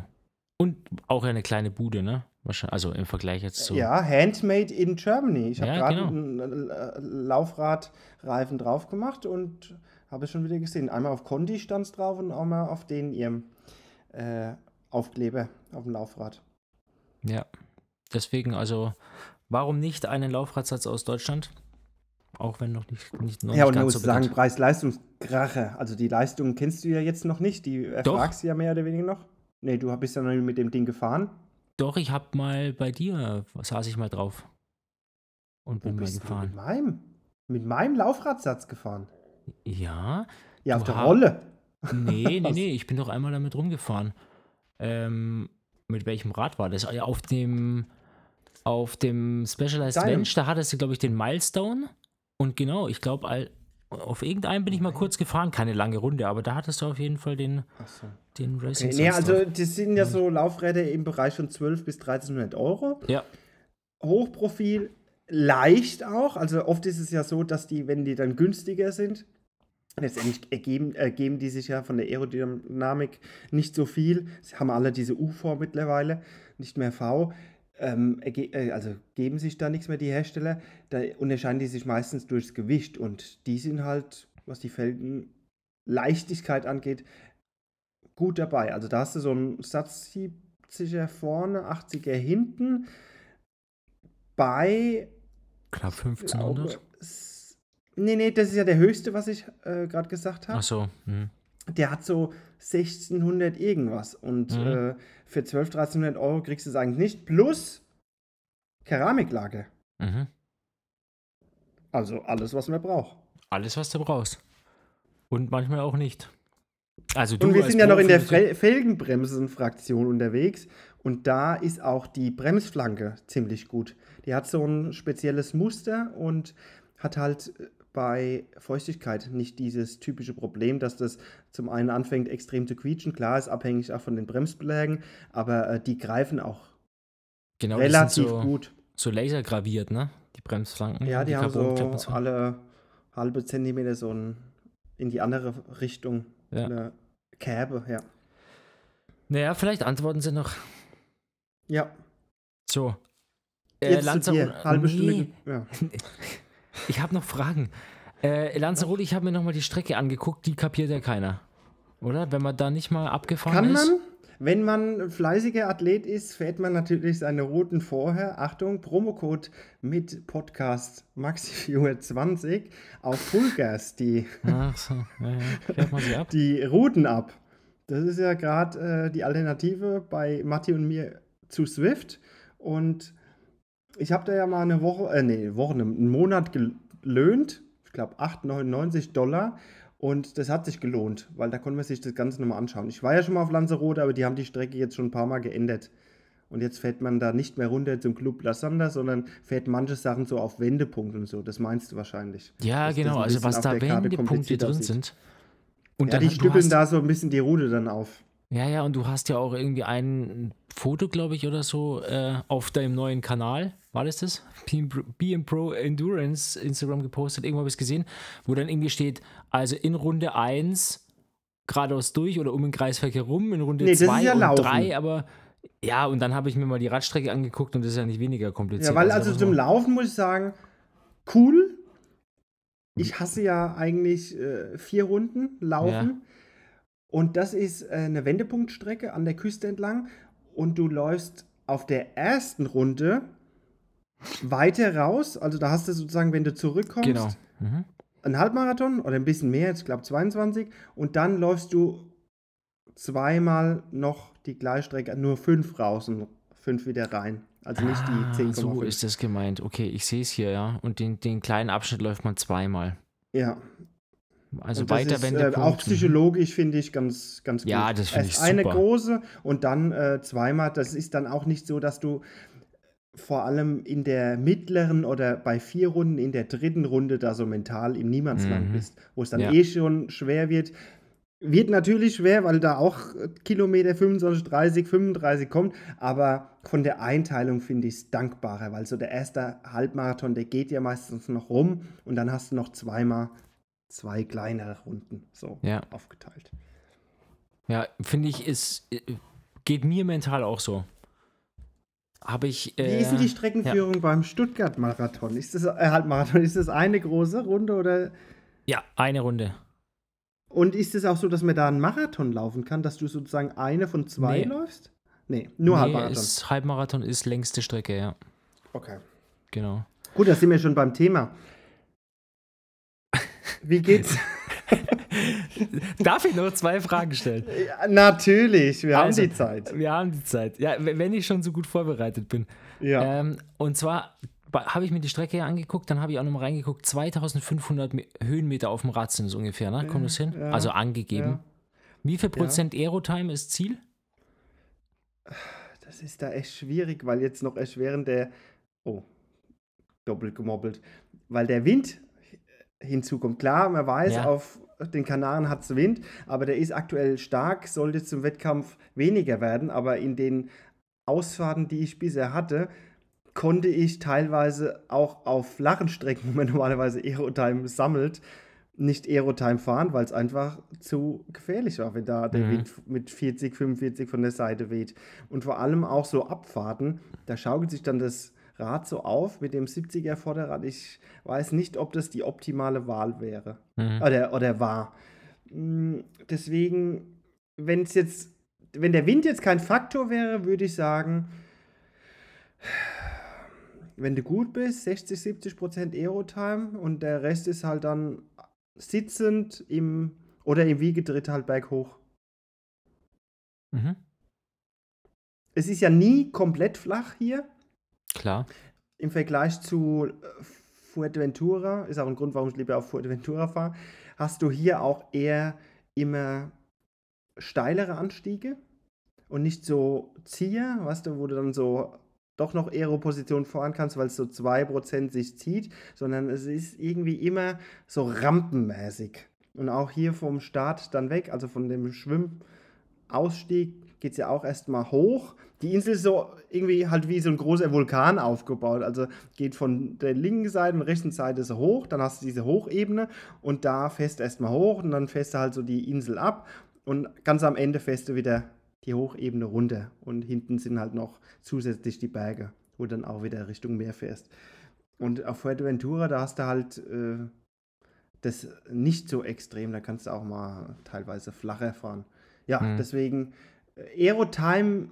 Und auch eine kleine Bude, ne? Wahrscheinlich, also im Vergleich jetzt zu. Ja, handmade in Germany. Ich habe Ja, gerade genau. einen äh, Laufradreifen drauf gemacht und habe es schon wieder gesehen. Einmal auf Condi stand es drauf und einmal auf den ihrem äh, Aufkleber auf dem Laufrad. Ja. Deswegen, also, warum nicht einen Laufradsatz aus Deutschland? Auch wenn noch nicht, nicht, noch ja, nicht und ganz muss so sagen, bekannt. Preis-Leistungskrache. Also die Leistung kennst du ja jetzt noch nicht. Die erfragst du ja mehr oder weniger noch. Nee, du bist ja noch nicht mit dem Ding gefahren. Doch, ich habe mal bei dir, saß ich mal drauf. Und Wo bin mal bist du gefahren. mit meinem? Mit meinem Laufradsatz gefahren. Ja, Ja, auf der Rolle. Nee, nee, nee, ich bin doch einmal damit rumgefahren. Ähm, mit welchem Rad war das? Auf dem, auf dem Specialized Deinem. Bench, da hattest du, glaube ich, den Milestone. Und genau, ich glaube, auf irgendeinem bin ich mal kurz gefahren, keine lange Runde, aber da hattest du auf jeden Fall den, so. den Racing Okay, nee, also das sind ja so Laufräder im Bereich von 12 bis 1300 Euro. Ja, Hochprofil, leicht auch. Also oft ist es ja so, dass die, wenn die dann günstiger sind, letztendlich ergeben, ergeben die sich ja von der Aerodynamik nicht so viel. Sie haben alle diese U-Form mittlerweile, nicht mehr V. Ähm, äh, also geben sich da nichts mehr die Hersteller. Da unterscheiden die sich meistens durchs Gewicht und die sind halt, was die Felgenleichtigkeit angeht, gut dabei. Also da hast du so einen Satz 70er vorne, 80er hinten. Bei knapp glaube, 1500. s- Nee, nee, das ist ja der höchste, was ich äh, gerade gesagt habe. Ach so, hm. Der hat so 1600 irgendwas. Und Mhm. äh, für 1200, 1300 Euro kriegst du es eigentlich nicht. Plus Keramiklage. Mhm. Also alles, was man braucht. Alles, was du brauchst. Und manchmal auch nicht. Also du Und wir sind ja noch in der Fre Felgenbremsen-Fraktion unterwegs. Und da ist auch die Bremsflanke ziemlich gut. Die hat so ein spezielles Muster und hat halt äh, bei Feuchtigkeit nicht dieses typische Problem, dass das zum einen anfängt extrem zu quietschen. Klar, ist abhängig auch von den Bremsbelägen, aber äh, die greifen auch genau, die relativ so, gut. so lasergraviert, ne? Die Bremsflanken. Ja, die, haben so alle halbe Zentimeter so ein, in die andere Richtung Ja. eine Kerbe, ja. Naja, vielleicht antworten sie noch. Ja, So. Äh, jetzt dir, halbe nee, Stunde. Ja. Ich habe noch Fragen. Äh, Lanzarote, ich habe mir nochmal die Strecke angeguckt, die kapiert ja keiner. Oder? Wenn man da nicht mal abgefahren Kann ist. man, wenn man fleißiger Athlet ist, fährt man natürlich seine Routen vorher. Achtung, Promocode mit Podcast MaxiViewer20 auf Fullgas die, Ach so, ja, ja. Fährt man sie ab? die Routen ab. Das ist ja gerade äh, die Alternative bei Matti und mir zu Swift. Und ich habe da ja mal eine Woche, äh, nee, Woche, einen Monat gelöhnt. Ich glaube 8,99 Dollar. Und das hat sich gelohnt, weil da konnte man sich das Ganze nochmal anschauen. Ich war ja schon mal auf Lanzarote, aber die haben die Strecke jetzt schon ein paar Mal geändert. Und jetzt fährt man da nicht mehr runter zum Club La Sanda, sondern fährt manche Sachen so auf Wendepunkt und so. Das meinst du wahrscheinlich. Ja, genau. Also was da Wendepunkte drin aussieht. sind. Und Ja, die stüppeln da so ein bisschen die Route dann auf. Ja, ja, und du hast ja auch irgendwie ein Foto, glaube ich, oder so äh, auf deinem neuen Kanal. War das das? BM Pro Endurance Instagram gepostet. Irgendwo habe ich es gesehen, wo dann irgendwie steht, also in Runde 1 geradeaus durch oder um den Kreisverkehr rum, in Runde Nee, das ist 2 ja und Laufen. 3, aber ja, und dann habe ich mir mal die Radstrecke angeguckt und das ist ja nicht weniger kompliziert. Ja, weil also muss zum Laufen muss ich sagen, cool. Ich hasse ja eigentlich äh, vier Runden laufen. Und das ist äh, eine Wendepunktstrecke an der Küste entlang. Und du läufst auf der ersten Runde weiter raus. Also da hast du sozusagen, wenn du zurückkommst, Genau. Mhm. ein Halbmarathon oder ein bisschen mehr, ich glaube 22. Und dann läufst du zweimal noch die Gleichstrecke, nur fünf raus und fünf wieder rein. Also nicht Ah, die 10,5. so ist das gemeint. Okay, ich sehe es hier, ja. Und den, den kleinen Abschnitt läuft man zweimal. Ja. Also Und weiter ist, äh, auch psychologisch finde ich ganz, ganz gut. Ja, das finde ich eine super. große und dann äh, zweimal. Das ist dann auch nicht so, dass du vor allem in der mittleren oder bei vier Runden in der dritten Runde da so mental im Niemandsland Mhm. bist, wo es dann Ja. eh schon schwer wird. Wird natürlich schwer, weil da auch Kilometer 25, 30, 35 kommt, aber von der Einteilung finde ich es dankbarer, weil so der erste Halbmarathon, der geht ja meistens noch rum und dann hast du noch zweimal zwei kleinere Runden so Ja. aufgeteilt. Ja, finde ich, ist, äh, geht mir mental auch so. Habe ich. Wie Äh, ist denn die Streckenführung beim Stuttgart-Marathon? Ist das äh, Halbmarathon? Ist das eine große Runde oder Ja, eine Runde. und ist es auch so, dass man da einen Marathon laufen kann, dass du sozusagen eine von zwei Nee. läufst? Nee, nur nee, Halbmarathon. Ist, Halbmarathon ist längste Strecke, ja. Okay. Genau. Gut, da sind wir schon beim Thema. Wie geht's? Darf ich noch zwei Fragen stellen? ja, natürlich, wir Also, haben die Zeit. Wir haben die Zeit. Ja, wenn ich schon so gut vorbereitet bin. Ja. Ähm, und zwar habe ich mir die Strecke angeguckt, dann habe ich auch nochmal reingeguckt. 2500 Me- Höhenmeter auf dem Rad sind es ungefähr, ne? Kommt das hin? ja, also angegeben. ja. Wie viel Prozent Aerotime ist Ziel? Das ist da echt schwierig, weil jetzt noch erst während der. Oh, doppelt gemobbelt. Weil der Wind hinzukommt. Klar, man weiß, Ja. auf den Kanaren hat es Wind, aber der ist aktuell stark, sollte zum Wettkampf weniger werden. Aber in den Ausfahrten, die ich bisher hatte, konnte ich teilweise auch auf flachen Strecken, wo man normalerweise Aerotime sammelt, nicht Aerotime fahren, weil es einfach zu gefährlich war, wenn da der Mhm. Wind mit 40, 45 von der Seite weht. Und vor allem auch so Abfahrten, da schaukelt sich dann das Rad so auf mit dem 70er Vorderrad. Ich weiß nicht, ob das die optimale Wahl wäre. Mhm. Oder, oder war. Mm, Deswegen, wenn es jetzt, wenn der Wind jetzt kein Faktor wäre, würde ich sagen, wenn du gut bist, 60, 70 Prozent Aerotime und der Rest ist halt dann sitzend im oder im Wiegetritt halt berghoch. Mhm. Es ist ja nie komplett flach hier Klar. im Vergleich zu äh, Fuerteventura, ist auch ein Grund, warum ich lieber auf Fuerteventura fahre, hast du hier auch eher immer steilere Anstiege und nicht so Zieher, weißt du, wo du dann so doch noch Aeroposition fahren kannst, weil es so 2% sich zieht, sondern es ist irgendwie immer so rampenmäßig. Und auch hier vom Start dann weg, also von dem Schwimmausstieg, geht es ja auch erstmal hoch. Die Insel ist so irgendwie halt wie so ein großer Vulkan aufgebaut. Also geht von der linken Seite und rechten Seite so hoch, dann hast du diese Hochebene und da fährst du erstmal hoch und dann fährst du halt so die Insel ab und ganz am Ende fährst du wieder die Hochebene runter und hinten sind halt noch zusätzlich die Berge, wo du dann auch wieder Richtung Meer fährst. Und auf Fuerteventura, da hast du halt äh, das nicht so extrem, da kannst du auch mal teilweise flacher fahren. Ja, Mhm. deswegen Aerotime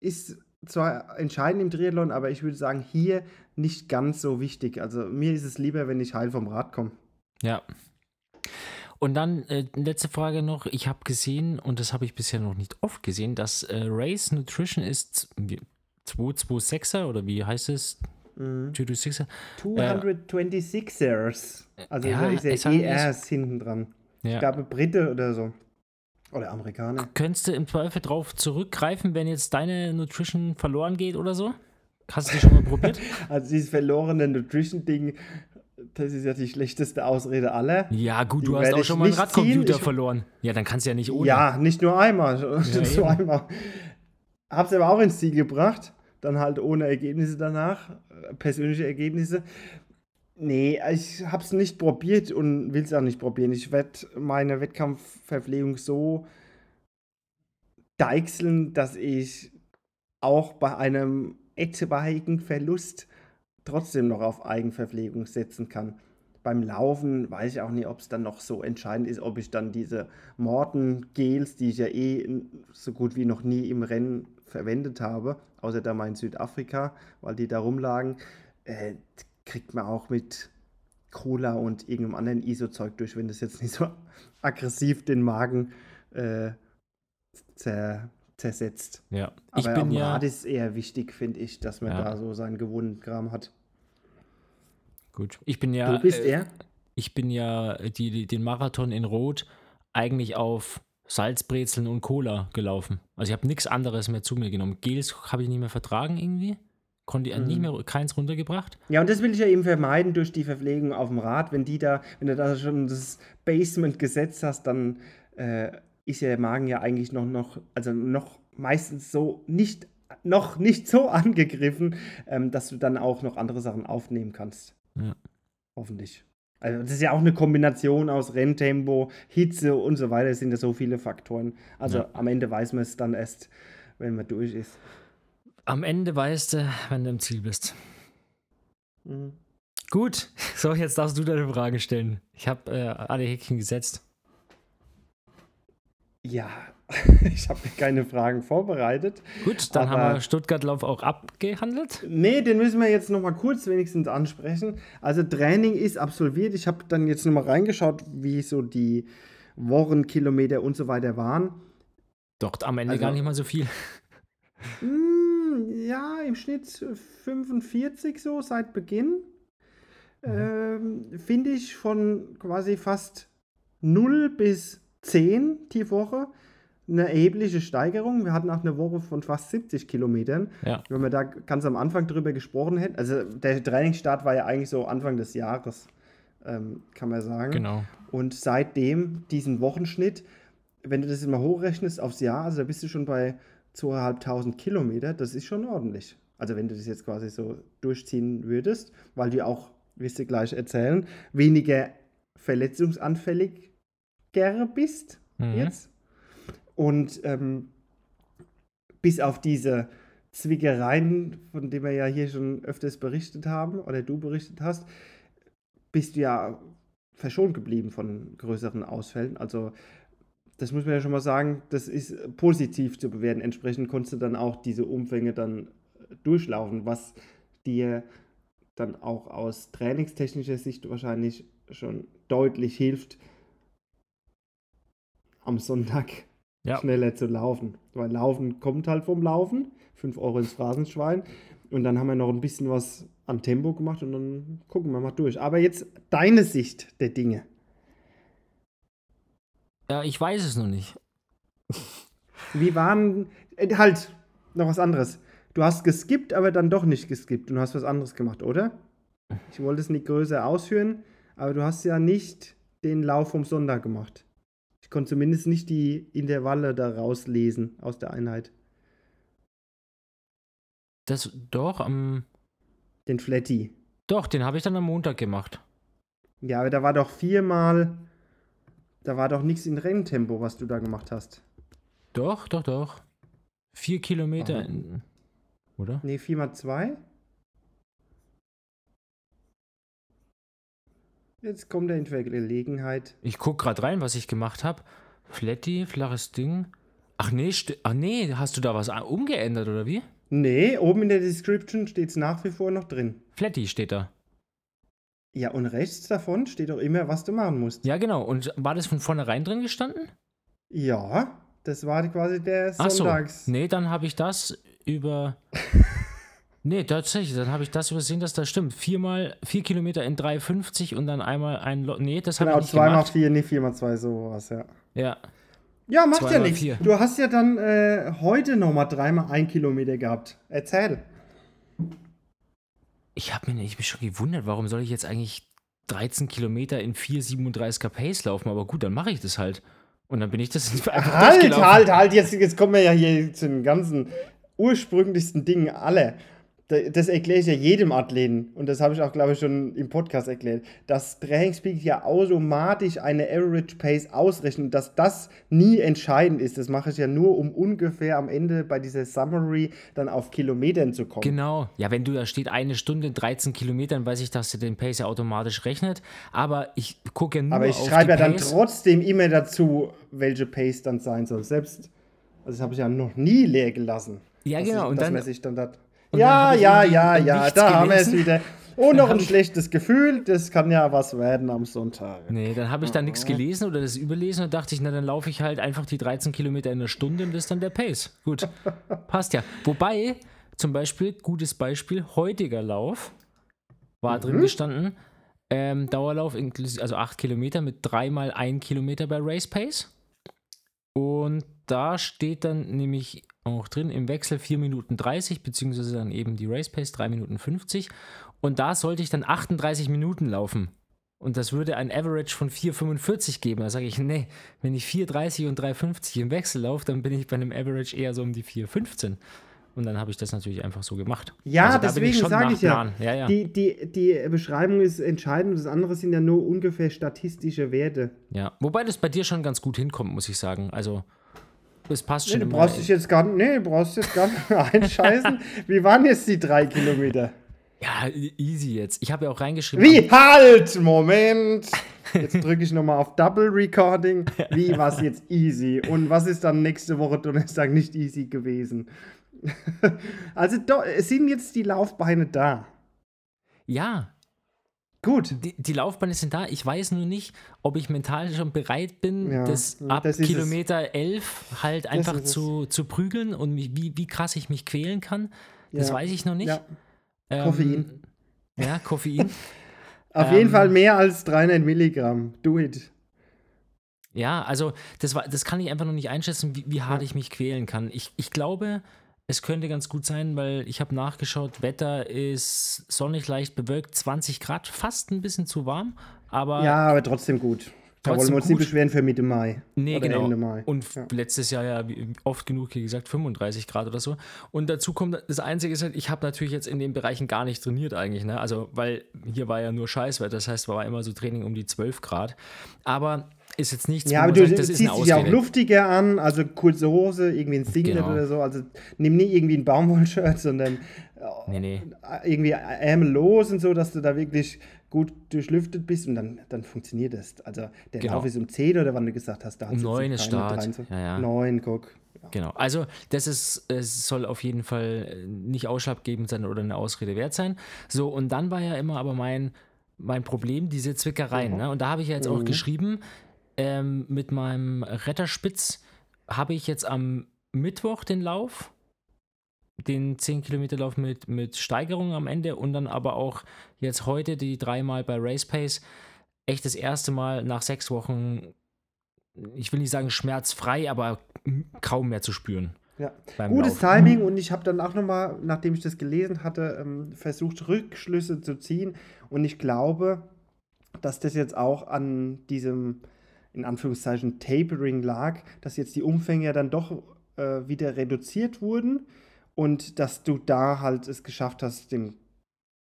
ist zwar entscheidend im Triathlon, aber ich würde sagen, hier nicht ganz so wichtig. Also mir ist es lieber, wenn ich heil vom Rad komme. Ja. Und dann äh, letzte Frage noch. Ich habe gesehen, und das habe ich bisher noch nicht oft gesehen, dass äh, Race Nutrition ist wie- 226er oder wie heißt es? Mhm. 226er? 226ers. Also ja, es ja haben ERs hinten dran. Ich Ja. glaube, Brite oder so. Oder Amerikaner. Könntest du im Zweifel drauf zurückgreifen, wenn jetzt deine Nutrition verloren geht oder so? Hast du die schon mal probiert? Also dieses verlorene Nutrition-Ding, das ist ja die schlechteste Ausrede aller. Ja, gut, Die du hast auch schon mal einen Radcomputer verloren. Ja, dann kannst du ja nicht ohne. Ja, nicht nur einmal, eben. zweimal. Hab's aber auch ins Ziel gebracht. Dann halt ohne Ergebnisse danach, äh, persönliche Ergebnisse. Nee, ich hab's nicht probiert und will's auch nicht probieren. Ich werde meine Wettkampfverpflegung so deichseln, dass ich auch bei einem etwaigen Verlust trotzdem noch auf Eigenverpflegung setzen kann. Beim Laufen weiß ich auch nicht, ob es dann noch so entscheidend ist, ob ich dann diese Morten-Gels, die ich ja eh so gut wie noch nie im Rennen verwendet habe, außer da mal in Südafrika, weil die da rumlagen, äh, kriegt man auch mit Cola und irgendeinem anderen ISO-Zeug durch, wenn das jetzt nicht so aggressiv den Magen äh, zer zersetzt. Ja. Aber Ich auf bin dem ja. Rad ist eher wichtig, finde ich, dass man Ja. da so seinen gewohnten Kram hat. Gut. Ich bin ja. du bist äh, er? ich bin ja die, die, den Marathon in Rot eigentlich auf Salzbrezeln und Cola gelaufen. Also ich habe nichts anderes mehr zu mir genommen. Gels habe ich nicht mehr vertragen irgendwie. Konnte ich nicht mehr keins runtergebracht. Ja, und das will ich ja eben vermeiden durch die Verpflegung auf dem Rad. Wenn die da, wenn du da schon das Basement gesetzt hast, dann äh, ist ja der Magen ja eigentlich noch, noch, also noch meistens so nicht, noch nicht so angegriffen, ähm, dass du dann auch noch andere Sachen aufnehmen kannst. Ja. Hoffentlich. Also das ist ja auch eine Kombination aus Renntempo, Hitze und so weiter. Es sind ja so viele Faktoren. Also Ja. am Ende weiß man es dann erst, wenn man durch ist. Am Ende weißt du, wenn du im Ziel bist. Mhm. Gut, so jetzt darfst du deine Fragen stellen. Ich habe äh, alle Häkchen gesetzt. Ja, ich habe mir keine Fragen vorbereitet. Gut, dann haben wir Stuttgart-Lauf auch abgehandelt. Nee, den müssen wir jetzt noch mal kurz wenigstens ansprechen. Also Training ist absolviert. Ich habe dann jetzt noch mal reingeschaut, wie so die Wochenkilometer und so weiter waren. Doch, am Ende Also- gar nicht mal so viel. Ja, im Schnitt 45 so seit Beginn. Ähm, Finde ich von quasi fast 0 bis 10 die Woche eine erhebliche Steigerung. Wir hatten auch eine Woche von fast 70 Kilometern. Ja. Wenn wir da ganz am Anfang drüber gesprochen hätten, also der Trainingsstart war ja eigentlich so Anfang des Jahres, ähm, kann man sagen. Genau. Und seitdem diesen Wochenschnitt, wenn du das immer hochrechnest aufs Jahr, also da bist du schon bei 2.500 Kilometer, das ist schon ordentlich. Also wenn du das jetzt quasi so durchziehen würdest, weil du auch, wirst du gleich erzählen, weniger verletzungsanfälliger bist Mhm. jetzt. Und ähm, bis auf diese Zwickereien, von denen wir ja hier schon öfters berichtet haben, oder du berichtet hast, bist du ja verschont geblieben von größeren Ausfällen. Also das muss man ja schon mal sagen, das ist positiv zu bewerten. Entsprechend konntest du dann auch diese Umfänge dann durchlaufen, was dir dann auch aus trainingstechnischer Sicht wahrscheinlich schon deutlich hilft, am Sonntag Ja. schneller zu laufen. Weil Laufen kommt halt vom Laufen, 5 Euro ins Phrasenschwein. Und dann haben wir noch ein bisschen was an Tempo gemacht und dann gucken wir mal durch. Aber jetzt deine Sicht der Dinge. Ja, ich weiß es noch nicht. Wie waren. Äh, halt, noch was anderes. Du hast geskippt, aber dann doch nicht geskippt und du hast was anderes gemacht, oder? Ich wollte es nicht größer ausführen, aber du hast ja nicht den Lauf vom Sonntag gemacht. Ich konnte zumindest nicht die Intervalle da rauslesen aus der Einheit. Das doch, am. Den Flatty. doch, den habe ich dann am Montag gemacht. Ja, aber da war doch viermal. Da war doch nichts in Renntempo, was du da gemacht hast. Doch, doch, doch. Vier Kilometer. Aha. In, oder? Nee, viermal zwei? Jetzt kommt er in Verlegenheit. Ich guck gerade rein, was ich gemacht habe. Flatty, flaches Ding. Ach nee, st- ach nee, hast du da was umgeändert oder wie? Nee, oben in der Description steht es nach wie vor noch drin. Flatty steht da. Ja, und rechts davon steht auch immer, was du machen musst. Ja, genau. Und war das von vornherein drin gestanden? Ja, das war quasi der Ach so. Sonntags. Nee, dann habe ich das über. nee, tatsächlich, dann habe ich das übersehen, dass das stimmt. Viermal, vier Kilometer in 3,50 und dann einmal ein. Lo nee, das habe Genau, ich nicht zwei mal gemacht. vier, nee, vier mal zwei, so was, ja. Ja. Ja, macht ja nichts. vier. Du hast ja dann äh, heute nochmal dreimal ein Kilometer gehabt. Erzähl. Ich habe mich, ich mich schon gewundert, warum soll ich jetzt eigentlich 13 Kilometer in 4,37er Pace laufen? Aber gut, dann mache ich das halt. Und dann bin ich das einfach Halt, halt, halt, jetzt, jetzt kommen wir ja hier zu den ganzen ursprünglichsten Dingen alle. Da- Das erkläre ich ja jedem Athleten und das habe ich auch, glaube ich, schon im Podcast erklärt, dass Trainingspeak ja automatisch eine Average Pace ausrechnet, dass das nie entscheidend ist. Das mache ich ja nur, um ungefähr am Ende bei dieser Summary dann auf Kilometern zu kommen. Genau. Ja, wenn du da steht eine Stunde 13 Kilometern, weiß ich, dass er den Pace ja automatisch rechnet. Aber ich gucke ja nur Aber ich schreibe ja dann Pace. trotzdem immer dazu, welche Pace dann sein soll. Selbst, also das habe ich ja noch nie leer gelassen. Ja, genau. Ich, und dann, dann. Und Ja, ja, ja, ja, da haben wir es gelesen. wieder. Und noch ein schlechtes Gefühl, das kann ja was werden am Sonntag. nee, dann habe ich da nichts gelesen oder das überlesen und dachte ich, na, dann laufe ich halt einfach die 13 Kilometer in einer Stunde und das ist dann der Pace. Gut, passt ja. Wobei, zum Beispiel, gutes Beispiel, heutiger Lauf war Mhm. drin gestanden, Ähm, Dauerlauf, inklusive, also 8 Kilometer mit dreimal 1 Kilometer bei Race Pace. Und da steht dann nämlich auch drin im Wechsel 4 Minuten 30, beziehungsweise dann eben die Race Pace 3 Minuten 50. Und da sollte ich dann 38 Minuten laufen. Und das würde ein Average von 4,45 geben. Da sage ich, nee, wenn ich 4,30 und 3,50 im Wechsel laufe, dann bin ich bei einem Average eher so um die 4,15. Und dann habe ich das natürlich einfach so gemacht. Ja, Also deswegen sage ich ja, ja, ja. Die, die, die Beschreibung ist entscheidend, das andere sind ja nur ungefähr statistische Werte. Ja, wobei das bei dir schon ganz gut hinkommt, muss ich sagen. Also, es passt Nee, schon. du immer. brauchst dich jetzt gar nicht, nee, du brauchst jetzt gar nicht einscheißen. Wie waren jetzt die drei Kilometer? ja, e- easy jetzt. Ich habe ja auch reingeschrieben. Wie? Halt! Moment! Jetzt drücke ich nochmal auf Double Recording. Wie war es jetzt easy? Und was ist dann nächste Woche Donnerstag nicht easy gewesen? Also do, sind jetzt die Laufbeine da. Ja, Gut. die, die Laufbeine sind da. Ich weiß nur nicht, ob ich mental schon bereit bin, Ja, das ab das es. Kilometer 11 halt einfach zu, zu prügeln und mich, wie, wie krass ich mich quälen kann. Das Ja. weiß ich noch nicht. Ja. Ähm, Koffein. Ja, Koffein. Auf Ähm, jeden Fall mehr als 300 Milligramm. Do it. Ja, also das, war, das kann ich einfach noch nicht einschätzen, wie, wie hart ich mich quälen kann. Ich, ich glaube, es könnte ganz gut sein, weil ich habe nachgeschaut, Wetter ist sonnig leicht bewölkt, 20 Grad, fast ein bisschen zu warm, aber Ja, aber trotzdem gut. Da wollen Trotzdem wir uns nicht gut. beschweren für Mitte Mai. nee, oder genau. Ende Mai. Und Ja. letztes Jahr ja oft genug, wie gesagt, 35 Grad oder so. Und dazu kommt, das Einzige ist halt, ich habe natürlich jetzt in den Bereichen gar nicht trainiert eigentlich, ne? Also, weil hier war ja nur Scheißwetter, das heißt, war immer so Training um die 12 Grad. Aber ist jetzt nichts, Ja, aber du sagt, das ist ziehst dich ja auch luftiger an, also kurze Hose, irgendwie ein Singlet Genau. oder so. Also nimm nicht irgendwie ein Baumwollshirt, sondern Nee, nee. äh, irgendwie ärmellos und so, dass du da wirklich gut durchlüftet bist und dann, dann funktioniert das. Also der Genau. Lauf ist um 10 oder wann du gesagt hast, da Um hat's jetzt neun die ist 323. Start. Ja, ja. 9, guck. Ja. Genau. Also, das ist, es soll auf jeden Fall äh, nicht ausschlaggebend sein oder eine Ausrede wert sein. So, und dann war ja immer aber mein, mein Problem, diese Zwickereien. Ne? Und da habe ich ja jetzt auch Mhm. geschrieben, ähm, mit meinem Retterspitz habe ich jetzt am Mittwoch den Lauf, den 10 Kilometer Lauf mit, mit Steigerung am Ende und dann aber auch jetzt heute die dreimal bei Race Pace. Echt das erste Mal nach sechs Wochen, ich will nicht sagen schmerzfrei, aber kaum mehr zu spüren. Ja. Gutes Laufen. Timing und ich habe dann auch nochmal, nachdem ich das gelesen hatte, ähm, versucht, Rückschlüsse zu ziehen. Und ich glaube, dass das jetzt auch an diesem, in Anführungszeichen, Tapering lag, dass jetzt die Umfänge ja dann doch äh, wieder reduziert wurden und dass du da halt es geschafft hast, dem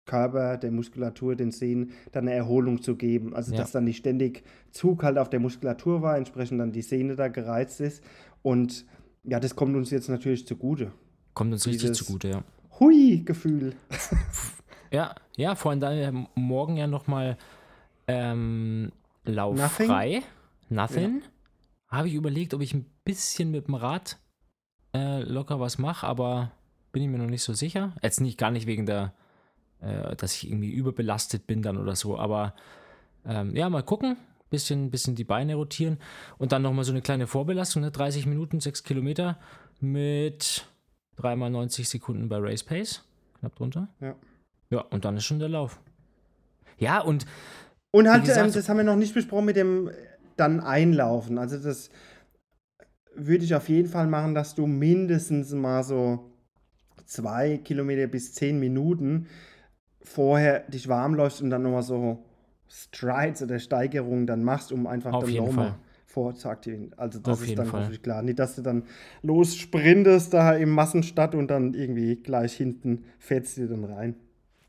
Körper, der Muskulatur, den Sehnen dann eine Erholung zu geben. Also Ja. dass dann nicht ständig Zug halt auf der Muskulatur war, entsprechend dann die Sehne da gereizt ist. Und ja, das kommt uns jetzt natürlich zugute. Kommt uns richtig Dieses- zugute, ja. Hui-Gefühl. Ja, ja, vor allem dann ja morgen ja nochmal ähm, Lauf Nothing? Nothing. Habe ich überlegt, ob ich ein bisschen mit dem Rad äh, locker was mache, aber bin ich mir noch nicht so sicher. Jetzt nicht gar nicht wegen der, äh, dass ich irgendwie überbelastet bin dann oder so, aber ähm, ja, mal gucken. Bisschen, bisschen die Beine rotieren und dann nochmal so eine kleine Vorbelastung, ne? 30 Minuten, 6 Kilometer mit 3 x 90 Sekunden bei Race Pace. Knapp drunter. Ja. Ja, und dann ist schon der Lauf. Ja, und Und halt, gesagt- ähm, das haben wir noch nicht besprochen mit dem dann Einlaufen. Also das würde ich auf jeden Fall machen, dass du mindestens mal so zwei Kilometer bis zehn Minuten vorher dich warm läufst und dann nochmal so Strides oder Steigerungen dann machst, um einfach Auf dann nochmal vorzuaktivieren. Also das Auf ist dann Fall. natürlich klar. Nicht, dass du dann los sprintest da im Massenstadt und dann irgendwie gleich hinten fährst du dann rein.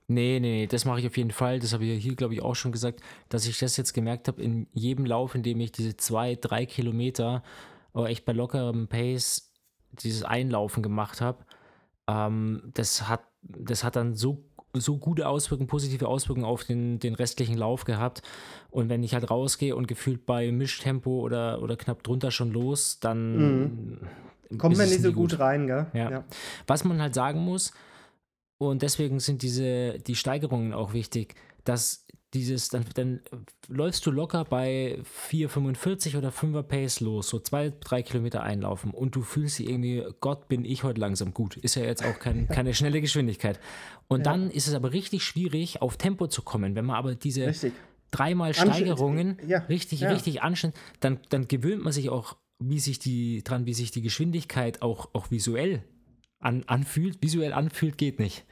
Nee, nee, das mache ich auf jeden Fall. Das habe ich ja hier, glaube ich, auch schon gesagt, dass ich das jetzt gemerkt habe, in jedem Lauf, in dem ich diese zwei, drei Kilometer, aber echt bei lockerem Pace dieses Einlaufen gemacht habe, ähm, das, hat, das hat dann so, so gute Auswirkungen, positive Auswirkungen auf den, den restlichen Lauf gehabt. Und wenn ich halt rausgehe und gefühlt bei Mischtempo oder, oder knapp drunter schon los, dann Kommt ist man nicht so nie gut, rein, gell? Ja. Was man halt sagen muss, und deswegen sind diese, die Steigerungen auch wichtig, dass dieses, dann, dann läufst du locker bei 4,45 oder 5er Pace los, so zwei, drei Kilometer einlaufen und du fühlst dich irgendwie, Gott, bin ich heute langsam gut. Ist ja jetzt auch kein, keine schnelle Geschwindigkeit. Und Ja. dann ist es aber richtig schwierig, auf Tempo zu kommen. Wenn man aber diese Richtig. dreimal Steigerungen ja, richtig, ja. richtig anstellen, dann, dann gewöhnt man sich auch, wie sich die dran, wie sich die Geschwindigkeit auch, auch visuell an, anfühlt. Visuell anfühlt geht nicht.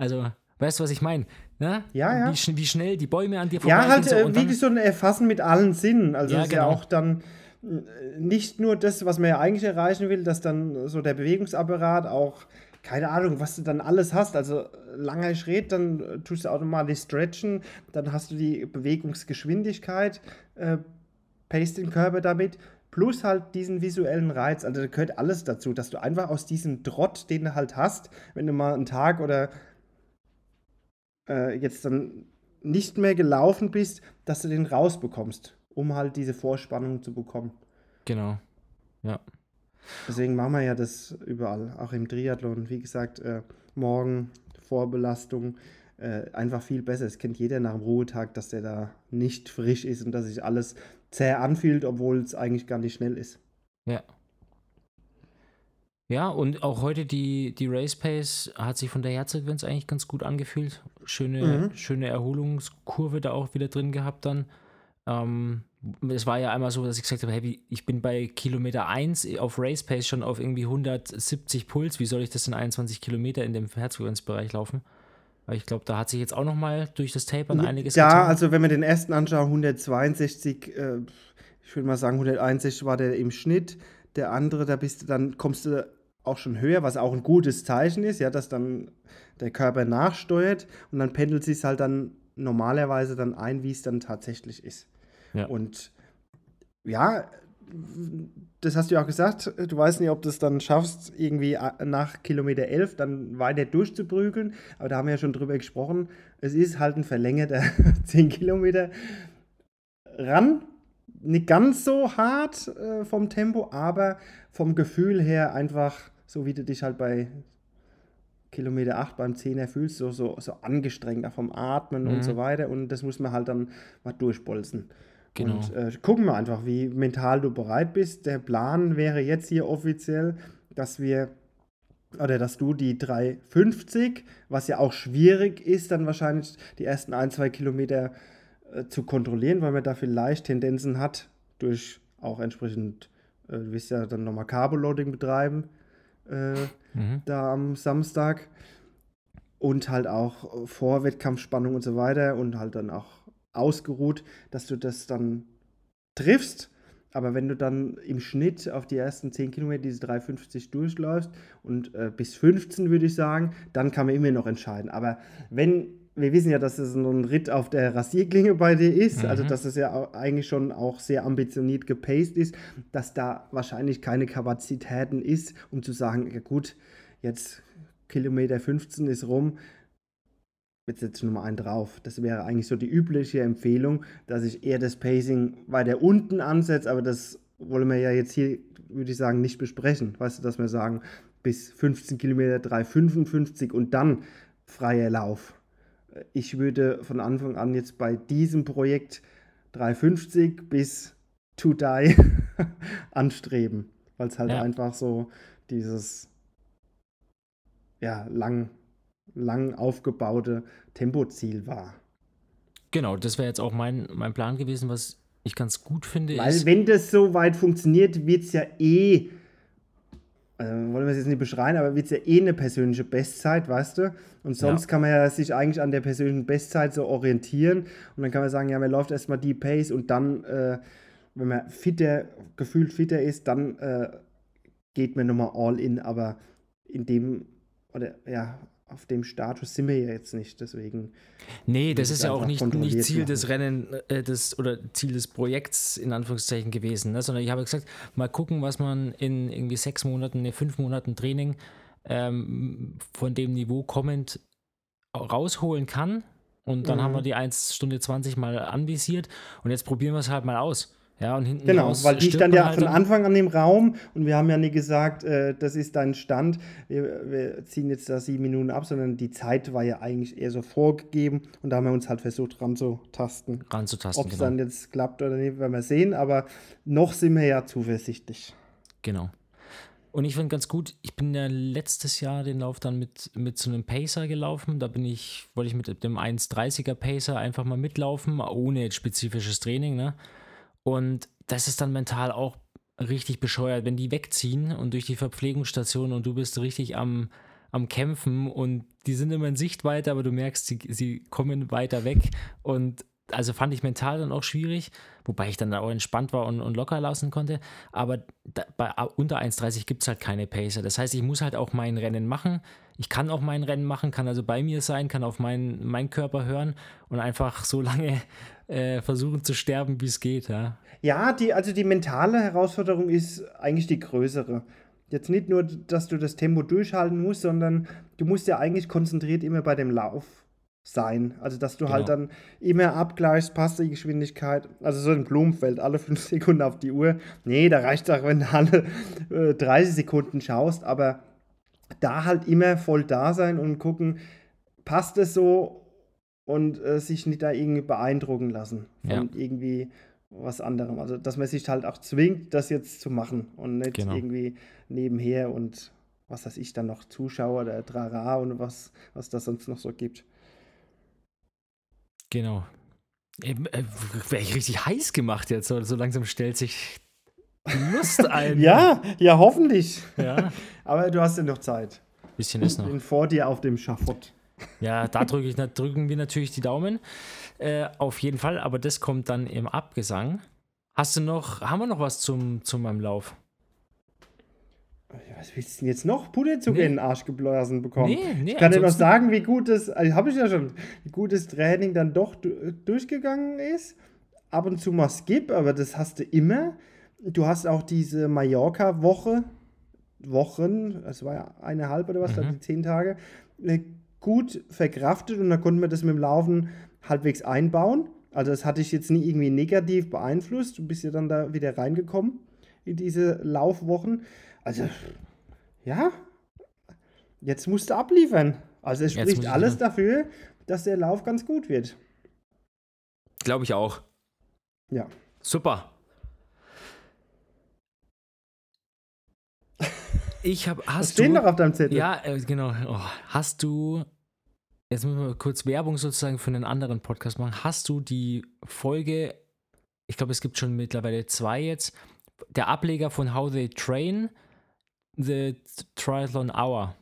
Also, weißt du, was ich meine? Ne? Ja, ja. Wie, wie schnell die Bäume an dir Ja, vorbeigehen. halt so, äh, und dann- wirklich so ein Erfassen mit allen Sinnen. Also Ja, ist ja genau. auch dann äh, nicht nur das, was man ja eigentlich erreichen will, dass dann so der Bewegungsapparat auch, keine Ahnung, was du dann alles hast. Also langer Schritt, dann äh, tust du automatisch stretchen, dann hast du die Bewegungsgeschwindigkeit, äh, pace den Körper damit. Plus halt diesen visuellen Reiz. Also da gehört alles dazu, dass du einfach aus diesem Trott, den du halt hast, wenn du mal einen Tag oder äh, jetzt dann nicht mehr gelaufen bist, dass du den rausbekommst, um halt diese Vorspannung zu bekommen. Genau. Ja. Deswegen machen wir ja das überall, auch im Triathlon. Wie gesagt, äh, morgen Vorbelastung, äh, einfach viel besser. Es kennt jeder nach dem Ruhetag, dass der da nicht frisch ist und dass sich alles zäh anfühlt, obwohl es eigentlich gar nicht schnell ist. Ja. Ja, und auch heute die, die Race Pace hat sich von der Herzsequenz eigentlich ganz gut angefühlt. Schöne, Mhm. schöne Erholungskurve da auch wieder drin gehabt dann. Ähm, es war ja einmal so, dass ich gesagt habe, hey, ich bin bei Kilometer 1 auf Race Pace schon auf irgendwie 170 Puls. Wie soll ich das in 21 Kilometer in dem Herzfrequenzbereich laufen? Aber ich glaube, da hat sich jetzt auch nochmal durch das Tapern einiges Ja, also wenn wir den ersten anschauen, 162, äh, ich würde mal sagen, 161 war der im Schnitt. Der andere, da bist du dann, kommst du auch schon höher, was auch ein gutes Zeichen ist, ja, dass dann der Körper nachsteuert und dann pendelt sich halt dann normalerweise dann ein, wie es dann tatsächlich ist. Ja. Und ja, das hast du ja auch gesagt, du weißt nicht, ob du es dann schaffst, irgendwie nach Kilometer 11 dann weiter durchzuprügeln, aber da haben wir ja schon drüber gesprochen, es ist halt ein verlängerter 10 Kilometer ran, nicht ganz so hart äh, vom Tempo, aber vom Gefühl her einfach, so wie du dich halt bei Kilometer 8 beim 10er fühlst, so, so, so angestrengt, auch vom Atmen Mhm. und so weiter und das muss man halt dann mal durchbolzen. Genau. Und äh, gucken wir einfach, wie mental du bereit bist. Der Plan wäre jetzt hier offiziell, dass wir oder dass du die 350, was ja auch schwierig ist, dann wahrscheinlich die ersten ein, zwei Kilometer äh, zu kontrollieren, weil man da vielleicht Tendenzen hat, durch auch entsprechend, äh, du wirst ja dann nochmal Carboloading betreiben, äh, Mhm. da am Samstag. Und halt auch Vorwettkampfspannung und so weiter und halt dann auch ausgeruht, dass du das dann triffst. Aber wenn du dann im Schnitt auf die ersten 10 Kilometer diese 3,50 durchläufst und äh, bis 15 würde ich sagen, dann kann man immer noch entscheiden. Aber wenn, wir wissen ja, dass es ein Ritt auf der Rasierklinge bei dir ist, also Mhm. dass es ja eigentlich schon auch sehr ambitioniert gepaced ist, dass da wahrscheinlich keine Kapazitäten ist, um zu sagen, ja gut, jetzt Kilometer 15 ist rum, jetzt setze ich nochmal einen drauf. Das wäre eigentlich so die übliche Empfehlung, dass ich eher das Pacing weiter unten ansetze, aber das wollen wir ja jetzt hier, würde ich sagen, nicht besprechen. Weißt du, dass wir sagen, bis 15 Kilometer 3,55 und dann freier Lauf. Ich würde von Anfang an jetzt bei diesem Projekt 3,50 bis to die anstreben, weil es halt Ja. einfach so dieses ja, lang, lang aufgebaute Tempoziel war. Genau, das wäre jetzt auch mein, mein Plan gewesen, was ich ganz gut finde. Weil wenn das so weit funktioniert, wird es ja eh, also wollen wir es jetzt nicht beschreien, aber wird es ja eh eine persönliche Bestzeit, weißt du? Und sonst Ja. kann man ja sich eigentlich an der persönlichen Bestzeit so orientieren und dann kann man sagen, ja, man läuft erstmal die Pace und dann, äh, wenn man fitter, gefühlt fitter ist, dann äh, geht man nochmal all in, aber in dem, oder ja, auf dem Status sind wir ja jetzt nicht, deswegen. Nee, das ist ja auch nicht, nicht Ziel machen. des Rennen äh, des, oder Ziel des Projekts in Anführungszeichen gewesen, ne? sondern ich habe gesagt, mal gucken, was man in irgendwie sechs Monaten, ne, fünf Monaten Training ähm, von dem Niveau kommend rausholen kann. Und dann Mhm. haben wir die 1 Stunde 20 mal anvisiert und jetzt probieren wir es halt mal aus. Ja, und hinten Genau, weil die stand ja halt von. Anfang an im Raum und wir haben ja nie gesagt, äh, das ist dein Stand, wir, wir ziehen jetzt da sieben Minuten ab, sondern die Zeit war ja eigentlich eher so vorgegeben und da haben wir uns halt versucht ranzutasten. ranzutasten. Ob es Genau. dann jetzt klappt oder nicht, werden wir sehen, aber noch sind wir ja zuversichtlich. genau. Und ich finde ganz gut, ich bin ja letztes Jahr den Lauf dann mit, mit so einem Pacer gelaufen. Da bin ich, wollte ich mit dem 1,30er Pacer einfach mal mitlaufen, ohne jetzt spezifisches Training, ne? Und das ist dann mental auch richtig bescheuert, wenn die wegziehen und durch die Verpflegungsstation und du bist richtig am, am Kämpfen und die sind immer in Sichtweite, aber du merkst, sie, sie kommen weiter weg. Und also fand ich mental dann auch schwierig, wobei ich dann auch entspannt war und, und locker lassen konnte. Aber da, bei unter 1,30 gibt es halt keine Pacer. Das heißt, ich muss halt auch mein Rennen machen. Ich kann auch mein Rennen machen, kann also bei mir sein, kann auf meinen mein Körper hören und einfach so lange äh, versuchen zu sterben, wie es geht. Ja. Ja, die, also die mentale Herausforderung ist eigentlich die größere. Jetzt nicht nur, dass du das Tempo durchhalten musst, sondern du musst ja eigentlich konzentriert immer bei dem Lauf sein. Also, dass du halt Genau. dann immer abgleichst, passt die Geschwindigkeit. Also, so ein Blumenfeld, alle fünf Sekunden auf die Uhr. Nee, da reicht auch, wenn du alle äh, 30 Sekunden schaust, aber da halt immer voll da sein und gucken, passt es so und äh, sich nicht da irgendwie beeindrucken lassen von irgendwie was anderem. Also, dass man sich halt auch zwingt, das jetzt zu machen und nicht Genau. irgendwie nebenher und was weiß ich dann noch Zuschauer oder Trara und was, was das sonst noch so gibt. Genau. Eben, äh, Wäre ich richtig heiß gemacht jetzt. So, so langsam stellt sich Lust ein. Ja, ja, hoffentlich. Ja. Aber du hast ja noch Zeit. Bisschen ist noch. Bin vor dir auf dem Schafott. Ja, da na- drücken wir natürlich die Daumen. Äh, auf jeden Fall, aber das kommt dann im Abgesang. Hast du noch, haben wir noch was zum, zu meinem Lauf? Was willst du denn jetzt noch? Puderzucker Nee. in den Arsch geblasen bekommen? Nee, nee, ich kann dir noch sagen, wie gut das, also habe ich ja schon, wie gut das Training dann doch du- durchgegangen ist. Ab und zu mal Skip, aber das hast du immer. Du hast auch diese Mallorca-Woche, Wochen, es war ja eineinhalb oder was, Mhm. dann die zehn Tage, äh, gut verkraftet und dann konnten wir das mit dem Laufen halbwegs einbauen. Also das hatte ich jetzt nie irgendwie negativ beeinflusst. Du bist ja dann da wieder reingekommen in diese Laufwochen. Also, ja, jetzt musst du abliefern. Also es spricht ich alles dafür, dass der Lauf ganz gut wird. Glaube ich auch. Ja. Super. Ich habe, hast du, noch auf deinem Zettel? ja, äh, genau, oh, hast du, jetzt müssen wir kurz Werbung sozusagen für einen anderen Podcast machen, hast du die Folge, ich glaube, es gibt schon mittlerweile zwei jetzt, der Ableger von How They Train, The Triathlon Hour.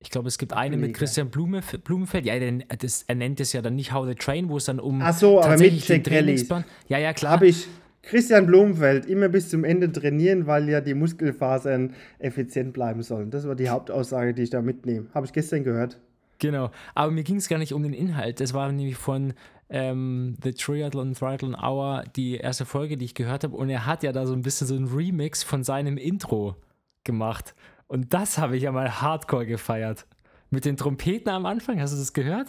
Ich glaube, es gibt eine mit. Christian Blume, Blumenfeld. Ja, das, er nennt es ja dann nicht How They Train, wo es dann um Ach so, aber mit Jack. Trainingsplan. Ja, ja, klar. Habe ich Christian Blumenfeld immer bis zum Ende trainieren, weil ja die Muskelfasern effizient bleiben sollen. Das war die Hauptaussage, die ich da mitnehme. Habe ich gestern gehört. Genau, aber mir ging es gar nicht um den Inhalt. Das war nämlich von ähm, The Triathlon Triathlon Hour die erste Folge, die ich gehört habe. Und er hat ja da so ein bisschen so ein Remix von seinem Intro gemacht. Und das habe ich ja mal hardcore gefeiert. Mit den Trompeten am Anfang, hast du das gehört?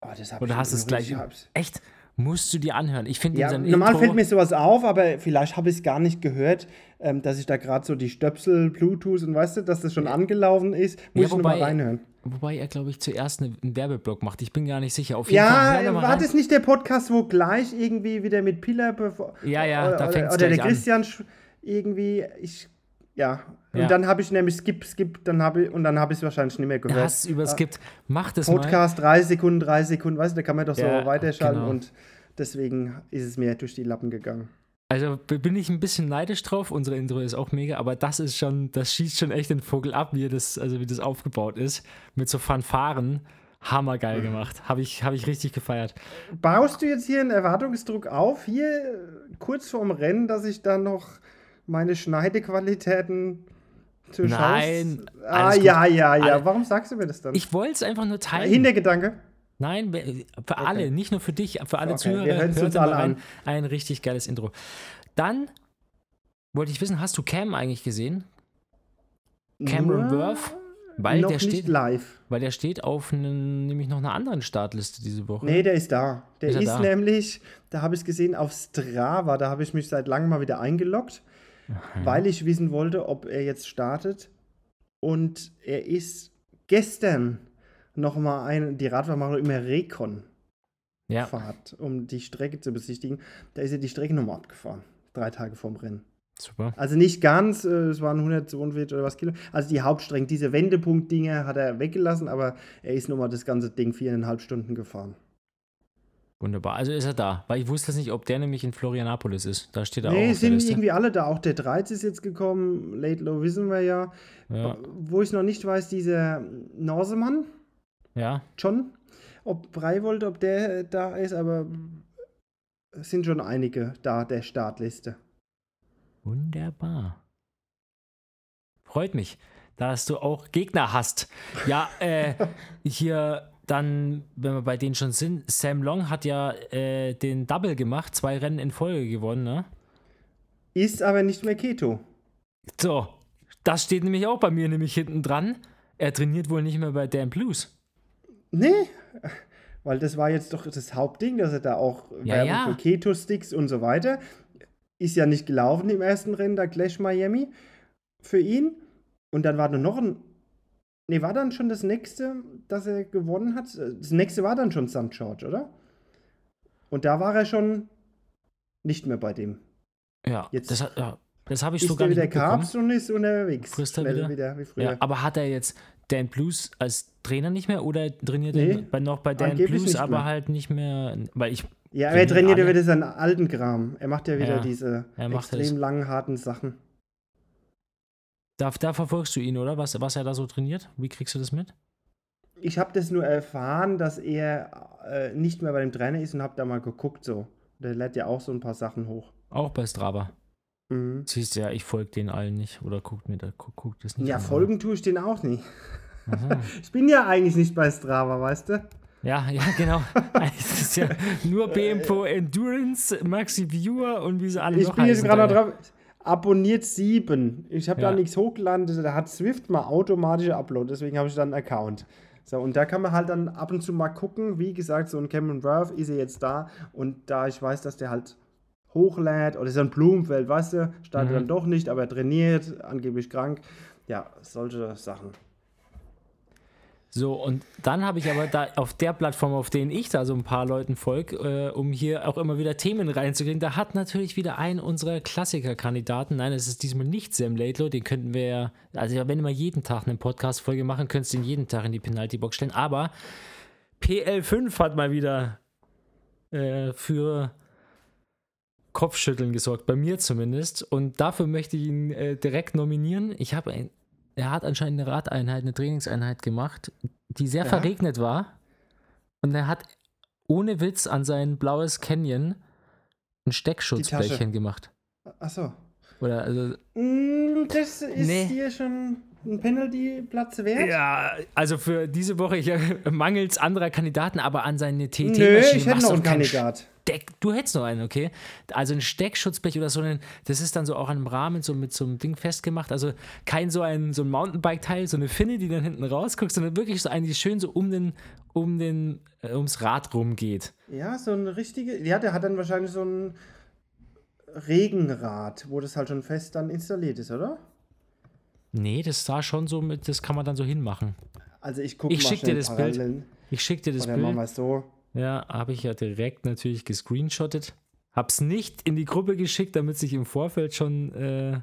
Oh, das Oder ich hast du es gleich? Echt? Musst du dir anhören. Ich finde Ja, normal Intro, fällt mir sowas auf, aber vielleicht habe ich es gar nicht gehört, ähm, dass ich da gerade so die Stöpsel, Bluetooth und weißt du, dass das schon angelaufen ist. Muss Ja, ich nochmal wobei- reinhören. Wobei er, glaube ich, zuerst eine- einen Werbeblock macht. Ich bin gar nicht sicher. Auf jeden. Ja, war das nicht der Podcast, wo gleich irgendwie wieder mit Piller bevor- Ja, ja, oder, da oder, fängt's oder der an. Christian irgendwie ich ja und Ja. dann habe ich nämlich skip skip dann habe ich und dann habe ich es wahrscheinlich nicht mehr gehört. hast überskippt. Mach das mal. Podcast 3 Sekunden, 3 Sekunden, weißt du, da kann man doch so Ja, weiterschalten genau. und deswegen ist es mir durch die Lappen gegangen. Also bin ich ein bisschen neidisch drauf. Unsere Intro ist auch mega, aber das ist schon, das schießt schon echt den Vogel ab, wie das, also wie das aufgebaut ist. Mit so Fanfaren. Hammergeil gemacht. Habe ich, hab ich richtig gefeiert. Baust du jetzt hier einen Erwartungsdruck auf, hier kurz vorm Rennen, dass ich dann noch meine Schneidequalitäten zu Nein, Ah, ja, ja, ja. Alle- Warum sagst du mir das dann? Ich wollte es einfach nur teilen. Hintergedanke. Nein, für alle, nicht nur für dich, für alle Okay, Zuhörer. wir hören's hört uns alle rein. an. Ein richtig geiles Intro. Dann wollte ich wissen, hast du Cam eigentlich gesehen? Cameron Worth? Weil noch der nicht steht, live. weil der steht auf einen, nämlich noch einer anderen Startliste diese Woche. Nee, der ist da. Der Ist ist, da? nämlich, da habe ich es gesehen, auf Strava, da habe ich mich seit langem mal wieder eingeloggt, weil ich wissen wollte, ob er jetzt startet. Und er ist gestern nochmal ein, die Radfahrer machen immer Recon-Fahrt, ja, um die Strecke zu besichtigen. Da ist er die Strecke nochmal abgefahren, drei Tage vorm Rennen. super. Also nicht ganz, äh, es waren 142 oder was Kilo. Also die Hauptstrecke, diese Wendepunkt-Dinge hat er weggelassen, aber er ist nochmal das ganze Ding viereinhalb Stunden gefahren. Wunderbar. Also ist er da. Weil ich wusste nicht, ob der nämlich in Florianapolis ist. Da steht er auch Nee, auf der sind irgendwie alle da. Auch der 13 ist jetzt gekommen. Late Low wissen wir ja. Ja, Wo ich noch nicht weiß, dieser Norsemann, ja. John, ob Breivold, ob der da ist, aber es sind schon einige da, der Startliste. Wunderbar. Freut mich, dass du auch Gegner hast. Ja, äh, hier dann, wenn wir bei denen schon sind, Sam Long hat ja äh, den Double gemacht, zwei Rennen in Folge gewonnen, ne? Ist aber nicht mehr Keto. So, das steht nämlich auch bei mir nämlich hinten dran. Er trainiert wohl nicht mehr bei Dan Blues. Nee, weil das war jetzt doch das Hauptding, dass er da auch Ja, Werbung ja. für Keto-Sticks und so weiter. Ist ja nicht gelaufen im ersten Rennen, da Clash Miami für ihn. Und dann war nur noch ein. Nee, war dann schon das nächste, das er gewonnen hat? Das nächste war dann schon St. George, oder? Und da war er schon nicht mehr bei dem. Ja, Jetzt das, ja, das habe ich Ist so gar nicht wieder. Carbs und ist unterwegs. Frisst er Schnell wieder? wie früher. Ja, aber hat er jetzt Dan Blues als Trainer nicht mehr oder trainiert Nee, er noch bei Dan Blues, aber halt nicht mehr, weil ich, Ja, aber er trainiert ja wieder seinen alten Kram. Er macht ja wieder Ja, diese extrem langen, harten Sachen. Da, da verfolgst du ihn, oder? Was, was er da so trainiert? Wie kriegst du das mit? Ich habe das nur erfahren, dass er äh, nicht mehr bei dem Trainer ist und habe da mal geguckt so. Der lädt ja auch so ein paar Sachen hoch. Auch bei Strava. Mhm. Siehst du ja, ich folge den allen nicht oder guckt mir da, guck, guck das nicht Ja, an, folgen tue ich den auch nicht. Aha. Ich bin ja eigentlich nicht bei Strava, weißt du? Ja, ja, genau. Es ist ja nur BMPO Endurance, Maxi Viewer und wie sie alle Ich noch bin jetzt heißen. gerade noch drauf. Abonniert sieben. Ich habe Ja. da nichts hochgeladen. Da hat Swift mal automatische Upload. Deswegen habe ich dann einen Account. So, und da kann man halt dann ab und zu mal gucken. Wie gesagt, so ein Cameron Worth ist er jetzt da. Und da ich weiß, dass der halt hochlädt oder so ein Blumenfeld, weißt du, startet Mhm. dann doch nicht, aber er trainiert, angeblich krank. Ja, solche Sachen. So, und dann habe ich aber da auf der Plattform, auf denen ich da so ein paar Leuten folge, äh, um hier auch immer wieder Themen reinzukriegen, da hat natürlich wieder ein unserer Klassiker-Kandidaten, nein, es ist diesmal nicht Sam Laidlow, den könnten wir ja, also wenn wir jeden Tag eine Podcast-Folge machen, könntest du ihn jeden Tag in die Penalty-Box stellen, aber PL5 hat mal wieder äh, für Kopfschütteln gesorgt, bei mir zumindest. Und dafür möchte ich ihn äh, direkt nominieren. Ich habe ein, er hat anscheinend eine Radeinheit, eine Trainingseinheit gemacht, die sehr Ja. verregnet war. Und er hat ohne Witz an sein blaues Canyon ein Steckschutzblechchen gemacht. Achso. Oder also, Mm, das ist Nee. hier schon ein Penalty-Platz wert? ja, also für diese Woche ich, mangels anderer Kandidaten, aber an seine TT Nö, ich hätte noch einen Kandidat. Steck, du hättest noch einen, okay? Also ein Steckschutzblech oder so ein, das ist dann so auch an einem Rahmen so mit so einem Ding festgemacht. Also kein so ein, so ein Mountainbike-Teil, so eine Finne, die dann hinten rausguckt, sondern wirklich so eine, die schön so um den, um den, äh, ums Rad rumgeht. Ja, so ein richtige. Ja, der hat dann wahrscheinlich so ein Regenrad, wo das halt schon fest dann installiert ist, oder? Nee, das sah schon so mit, das kann man dann so hinmachen. Also ich gucke Ich mal schick dir schnell das Bild. Parallelen. Ich schicke dir das Oder machen wir Bild. so. Ja, habe ich ja direkt natürlich gescreenshottet. Hab's nicht in die Gruppe geschickt, damit sich im Vorfeld schon äh,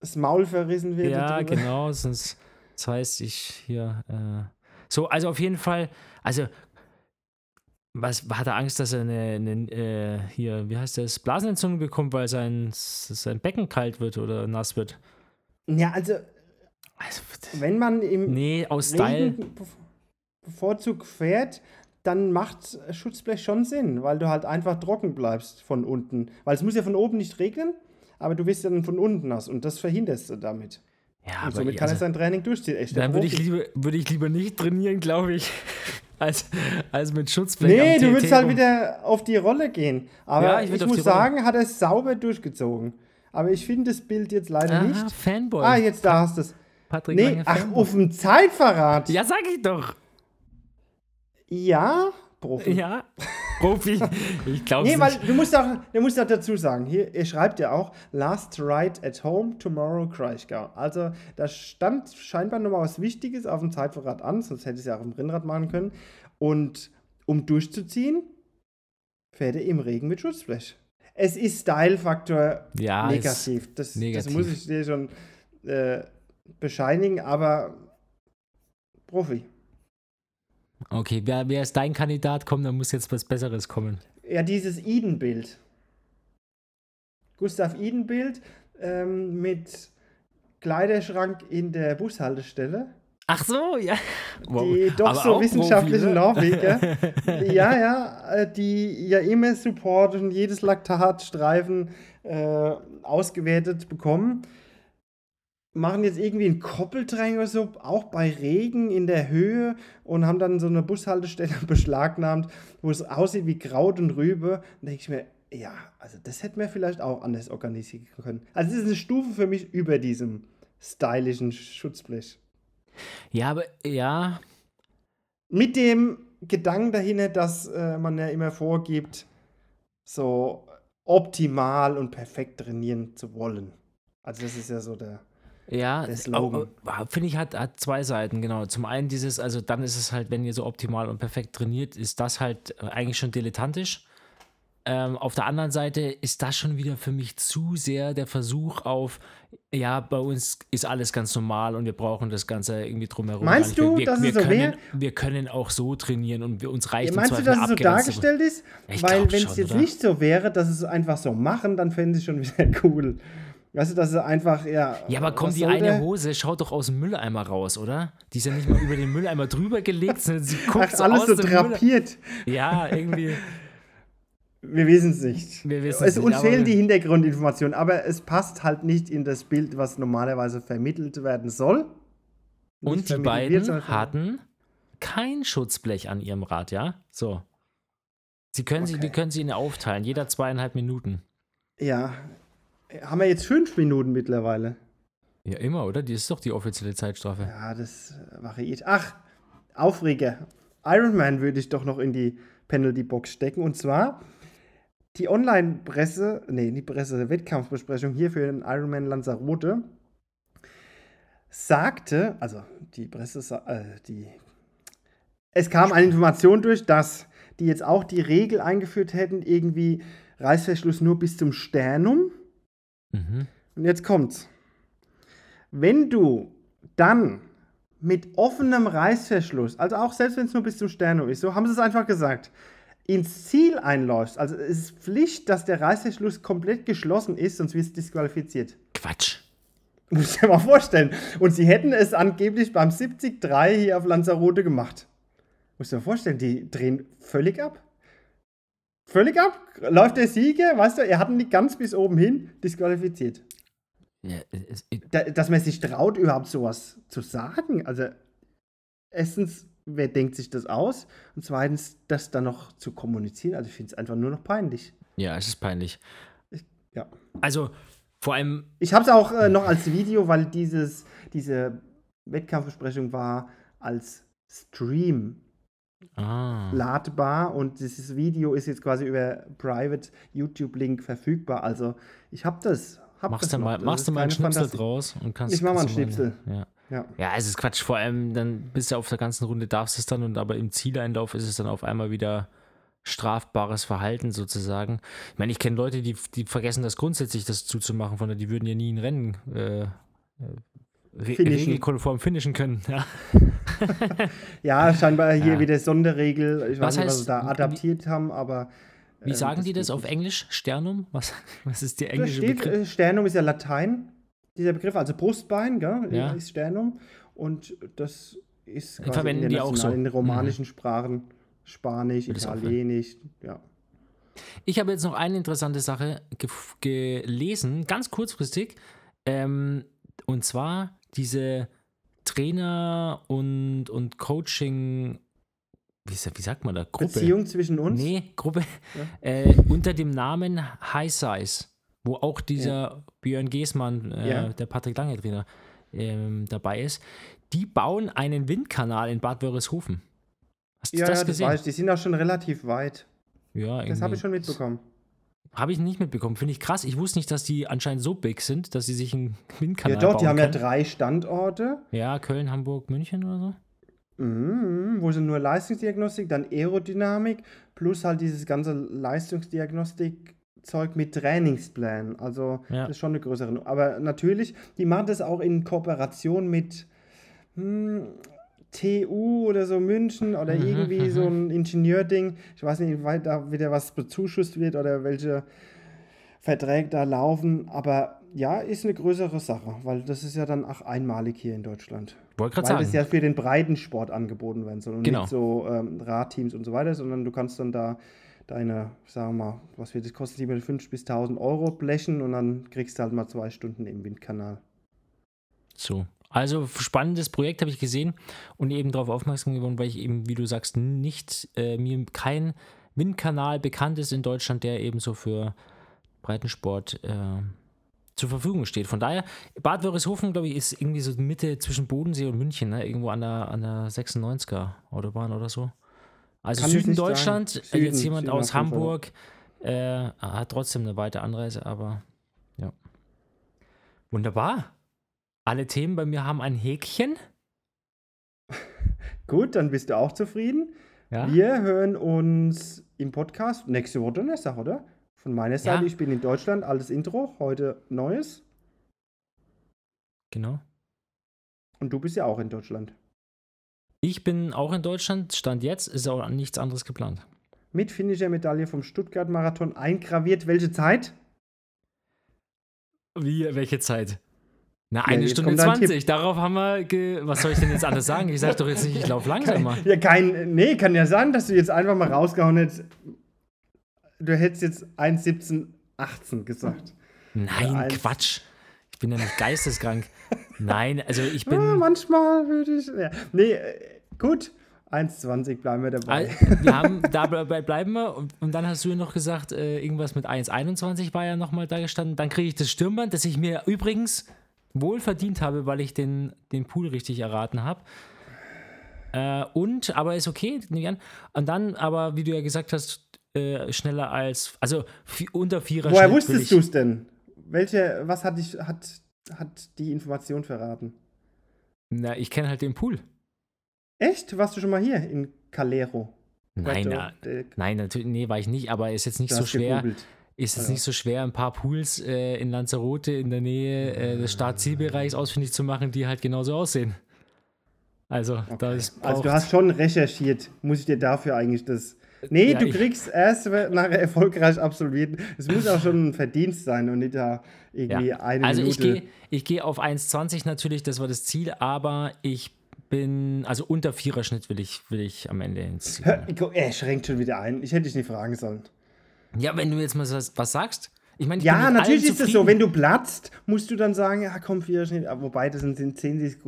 Das Maul verrissen wird. Ja, drüber. genau, sonst das heißt ich hier. Äh, so, also auf jeden Fall, also was hat er Angst, dass er eine, eine äh, hier, wie heißt das, Blasenentzündung bekommt, weil sein, sein Becken kalt wird oder nass wird? Ja, also Also, wenn man im nee, aus Style. Regen be- bevorzugt fährt, dann macht Schutzblech schon Sinn, weil du halt einfach trocken bleibst von unten. Weil es muss ja von oben nicht regnen, aber du wirst ja dann von unten nass und das verhinderst du damit. Ja, Und aber somit kann er also, sein Training durchziehen. Echt dann würde ich, lieber, würde ich lieber nicht trainieren, glaube ich, als, als mit Schutzblech. Nee, du würdest halt wieder auf die Rolle gehen. Aber Ja, ich ich, muss sagen, hat er es sauber durchgezogen. Aber ich finde das Bild jetzt leider Aha, nicht. Fanboy. Ah, jetzt da hast du es. Patrick Nee, Lange ach, auf dem Zeitverrat. Ja, sag ich doch. Ja, Profi. Ja, Profi. Ich glaube Nee, weil du musst auch, du musst auch dazu sagen, hier, ihr schreibt ja auch, Last Ride at Home, Tomorrow Kraichgau. Also da stand scheinbar nochmal was Wichtiges auf dem Zeitverrat an, sonst hätte ich es ja auch im Rennrad machen können. Und um durchzuziehen, fährt er im Regen mit Schutzblech. Es ist Style-Faktor Ja, negativ. Das, negativ. das muss ich dir schon äh, bescheinigen, aber Profi. Okay, wer, wer ist dein Kandidat? Komm, da muss jetzt was Besseres kommen. Ja, dieses Eden-Bild. Gustav Eden-Bild ähm, mit Kleiderschrank in der Bushaltestelle. Ach so, ja. Die doch Aber so wissenschaftlichen? Norweger. ja, ja, äh, die ja immer Support und jedes Laktatstreifen äh, ausgewertet bekommen. Machen jetzt irgendwie ein Koppeltränk oder so, auch bei Regen in der Höhe und haben dann so eine Bushaltestelle beschlagnahmt, wo es aussieht wie Kraut und Rübe. Da denke ich mir, ja, also das hätten wir vielleicht auch anders organisieren können. Also es ist eine Stufe für mich über diesem stylischen Schutzblech. Ja, aber ja, Mit dem Gedanken dahinter, dass äh, man ja immer vorgibt, so optimal und perfekt trainieren zu wollen. Also das ist ja so der. Ja, finde ich, hat, hat zwei Seiten, genau. Zum einen dieses, also dann ist es halt, wenn ihr so optimal und perfekt trainiert, ist das halt äh, eigentlich schon dilettantisch. Ähm, auf der anderen Seite ist das schon wieder für mich zu sehr der Versuch auf, ja, bei uns ist alles ganz normal und wir brauchen das Ganze irgendwie drumherum. Meinst du, wir, dass wir es so können, wir können auch so trainieren und wir, uns reicht im Meinst du, dass es so dargestellt ist? Ich Weil wenn es jetzt oder? nicht so wäre, dass es einfach so machen, dann fände ich schon wieder cool. Weißt du, dass es einfach, ja. Ja, aber komm, die eine der? Hose schaut doch aus dem Mülleimer raus, oder? Die ist ja nicht mal über den Mülleimer drüber gelegt, sondern sie guckt Ach, so alles so drapiert. Ja, irgendwie. Wir wissen es nicht. Wir wissen es uns nicht, aber fehlen die Hintergrundinformationen, aber es passt halt nicht in das Bild, was normalerweise vermittelt werden soll. Nicht Und die beiden wird, hatten kein Schutzblech an ihrem Rad, ja? So. Sie können sie, Okay. die können sie ihnen aufteilen, jeder zweieinhalb Minuten. Ja. Haben wir jetzt fünf Minuten mittlerweile? Ja, immer, oder? Die ist doch die offizielle Zeitstrafe. Ja, das äh, variiert. Ach, Aufreger. Ironman würde ich doch noch in die Penalty-Box stecken. Und zwar die Online-Presse, nee, die Presse, Wettkampfbesprechung hier für den Ironman Lanzarote sagte, also die Presse, äh, die, es kam eine Information durch, dass die jetzt auch die Regel eingeführt hätten, irgendwie Reißverschluss nur bis zum Sternum. Mhm. Und jetzt kommt's. Wenn du dann mit offenem Reißverschluss, also auch selbst wenn es nur bis zum Sternum ist, so haben sie es einfach gesagt, ins Ziel einläufst, also es ist Pflicht, dass der Reißverschluss komplett geschlossen ist, sonst wirst du disqualifiziert. Quatsch. Muss ich dir mal vorstellen. Und sie hätten es angeblich beim 73 hier auf Lanzarote gemacht. Muss ich dir mal vorstellen, die drehen völlig ab. Völlig ab. Läuft der Sieger, weißt du, er hat ihn nicht ganz bis oben hin disqualifiziert. Ja, es, es, da, dass man sich traut, überhaupt sowas zu sagen. Also, erstens, wer denkt sich das aus? Und zweitens, das dann noch zu kommunizieren. Also, ich finde es einfach nur noch peinlich. ja, es ist peinlich. Ja. Also, vor allem, Ich habe es auch äh, noch als Video, weil dieses, diese Wettkampfbesprechung war als Stream ah, ladbar und dieses Video ist jetzt quasi über Private YouTube-Link verfügbar. Also, ich habe das. Hab machst das du mal, Das machst du mal einen Schnipsel draus und kannst. Ich mach mal einen Schnipsel. Ja. Ja. Ja, es ist Quatsch. Vor allem, dann bist du auf der ganzen Runde, darfst es dann, und aber im Zieleinlauf ist es dann auf einmal wieder strafbares Verhalten sozusagen. Ich meine, ich kenne Leute, die, die vergessen das grundsätzlich, das zuzumachen, von der, die würden ja nie ein Rennen äh, äh, re Finishen. regelkonform finishen können. Ja. Ja, scheinbar hier Ja. wieder Sonderregel. Ich Was weiß nicht, was sie da wie- adaptiert haben, aber. Wie ähm, sagen die das auf. Englisch? Sternum? Was, was ist der englische steht, Begriff? äh, Sternum ist ja Latein, dieser Begriff, also Brustbein, gell, Ja. ist Sternum. Und das ist quasi verwenden die auch so. in den romanischen Sprachen. Spanisch, das Italienisch, ja. Ich habe jetzt noch eine interessante Sache gelesen, ganz kurzfristig. Ähm, und zwar diese Trainer und, und Coaching, wie, wie sagt man da? Gruppe. Beziehung zwischen uns. Nee, Gruppe. Äh, unter dem Namen High Size, wo auch dieser Björn Geßmann, äh, Ja. der Patrick Lange Trainer, ähm, dabei ist. Die bauen einen Windkanal in Bad Wörishofen. Hast du Ja, das ja, das gesehen? weiß ich. Die sind auch schon relativ weit. Ja, Das habe irgendwie- ich schon mitbekommen. Habe ich nicht mitbekommen. Finde ich krass. Ich wusste nicht, dass die anscheinend so big sind, dass sie sich einen Windkanal Ja, doch, die bauen haben ja können. drei Standorte. Ja, Köln, Hamburg, München oder so. Mhm, wo sind nur Leistungsdiagnostik, dann Aerodynamik, plus halt dieses ganze Leistungsdiagnostik-Zeug mit Trainingsplänen. Also Ja. das ist schon eine größere. Aber natürlich, die machen das auch in Kooperation mit hm, TU oder so München oder Mhm, irgendwie so ein Ingenieurding. Ich weiß nicht, inwieweit da wieder was bezuschusst wird oder welche Verträge da laufen. Aber ja, ist eine größere Sache, weil das ist ja dann auch einmalig hier in Deutschland. Wollte gerade Weil sagen. das ja für den breiten Sport angeboten werden soll und Genau. nicht so ähm, Radteams und so weiter, sondern du kannst dann da deine, sagen wir mal, was wird das kosten, 750 bis 1000 Euro blechen und dann kriegst du halt mal zwei Stunden im Windkanal. So. Also spannendes Projekt habe ich gesehen und eben darauf aufmerksam geworden, weil ich eben, wie du sagst, nicht, äh, mir kein Windkanal bekannt ist in Deutschland, der eben so für Breitensport äh, zur Verfügung steht. Von daher, Bad Wörishofen, glaube ich, ist irgendwie so Mitte zwischen Bodensee und München, ne? irgendwo an der, an der 96er Autobahn oder so. Also Kann Süden. Deutschland, Süden, jetzt jemand Süden aus. Hamburg, äh, hat trotzdem eine weite Anreise, aber ja. Wunderbar. Alle Themen bei mir haben ein Häkchen. Gut, dann bist du auch zufrieden. Ja. Wir hören uns im Podcast nächste Woche Donnerstag, oder? Von meiner Seite, Ja. ich bin in Deutschland, altes Intro, heute neues. Genau. Und du bist ja auch in Deutschland. Ich bin auch in Deutschland. Stand jetzt ist auch nichts anderes geplant. Mit finnischer Medaille vom Stuttgart-Marathon eingraviert. Welche Zeit? Wie, welche Zeit? Na, Ja, eine jetzt Stunde kommt dein 20. Darauf haben wir. Was soll ich denn jetzt anders sagen? Ich sag doch jetzt nicht, ich laufe langsamer. Ja, kein. Nee, kann ja sein, dass du jetzt einfach mal rausgehauen hättest. Du hättest jetzt 1,17,18 gesagt. Nein. Quatsch. Ich bin ja nicht geisteskrank. Nein, also ich bin. manchmal würde ich. Ja. Nee, äh, gut. 1,20 bleiben wir dabei. Wir haben, dabei bleiben wir. Und, und dann hast du ja noch gesagt, äh, irgendwas mit 1,21 war ja nochmal da gestanden. Dann kriege ich das Stirnband, das ich mir übrigens wohl verdient habe, weil ich den, den Pool richtig erraten habe. Äh, und, aber ist okay, nehme ich an. Und dann, aber wie du ja gesagt hast, äh, schneller als, also unter Vierer Woher wusstest du es denn? Welche, was hat, dich, hat, hat die Information verraten? Na, ich kenne halt den Pool. Echt? Warst du schon mal hier in Calero? Nein, na, nein, natürlich, nee, war ich nicht, aber ist jetzt nicht Du so schwer. gegoogelt. Ist es Ja. nicht so schwer, ein paar Pools äh, in Lanzarote in der Nähe äh, des Start-Zielbereichs ausfindig zu machen, die halt genauso aussehen. Also, da ist Also du hast schon recherchiert. Muss ich dir dafür eigentlich das. Nee, Ja, du kriegst erst nachher erfolgreich absolviert. Es muss auch schon ein Verdienst sein und nicht da irgendwie ja. eine Also ich Minute. gehe ich geh auf 1,20 natürlich, das war das Ziel, aber ich bin, also unter Viererschnitt will ich, will ich am Ende ins Ziel. Hör, er schränkt schon wieder ein. Ich hätte dich nicht fragen sollen. Ja, wenn du jetzt mal was, sagst. Ich meine, ich Ja, natürlich ist es so. Wenn du platzt, musst du dann sagen, ja, komm, vier Schnitt. Wobei, das sind, sind 10, Sek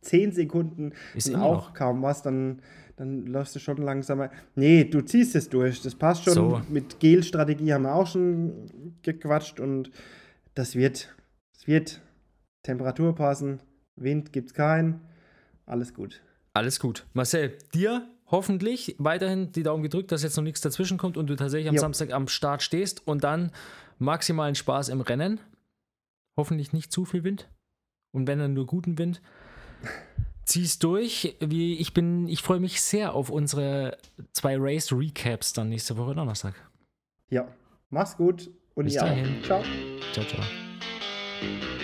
10 Sekunden Ist auch noch. kaum was. Dann, dann läufst du schon langsamer. Nee, du ziehst es durch. Das passt schon. So. Mit Gel-Strategie haben wir auch schon gequatscht. Und das wird, es wird Temperatur passen. Wind gibt's keinen. Alles gut. Alles gut. Marcel, dir hoffentlich weiterhin die Daumen gedrückt, dass jetzt noch nichts dazwischen kommt und du tatsächlich am Jo. Samstag am Start stehst und dann maximalen Spaß im Rennen. Hoffentlich nicht zu viel Wind. Und wenn dann nur guten Wind. Zieh's durch. Wie ich bin, ich freue mich sehr auf unsere zwei Race Recaps dann nächste Woche Donnerstag. Ja, mach's gut. Und Bis auch. dahin. Ciao. Ciao, ciao.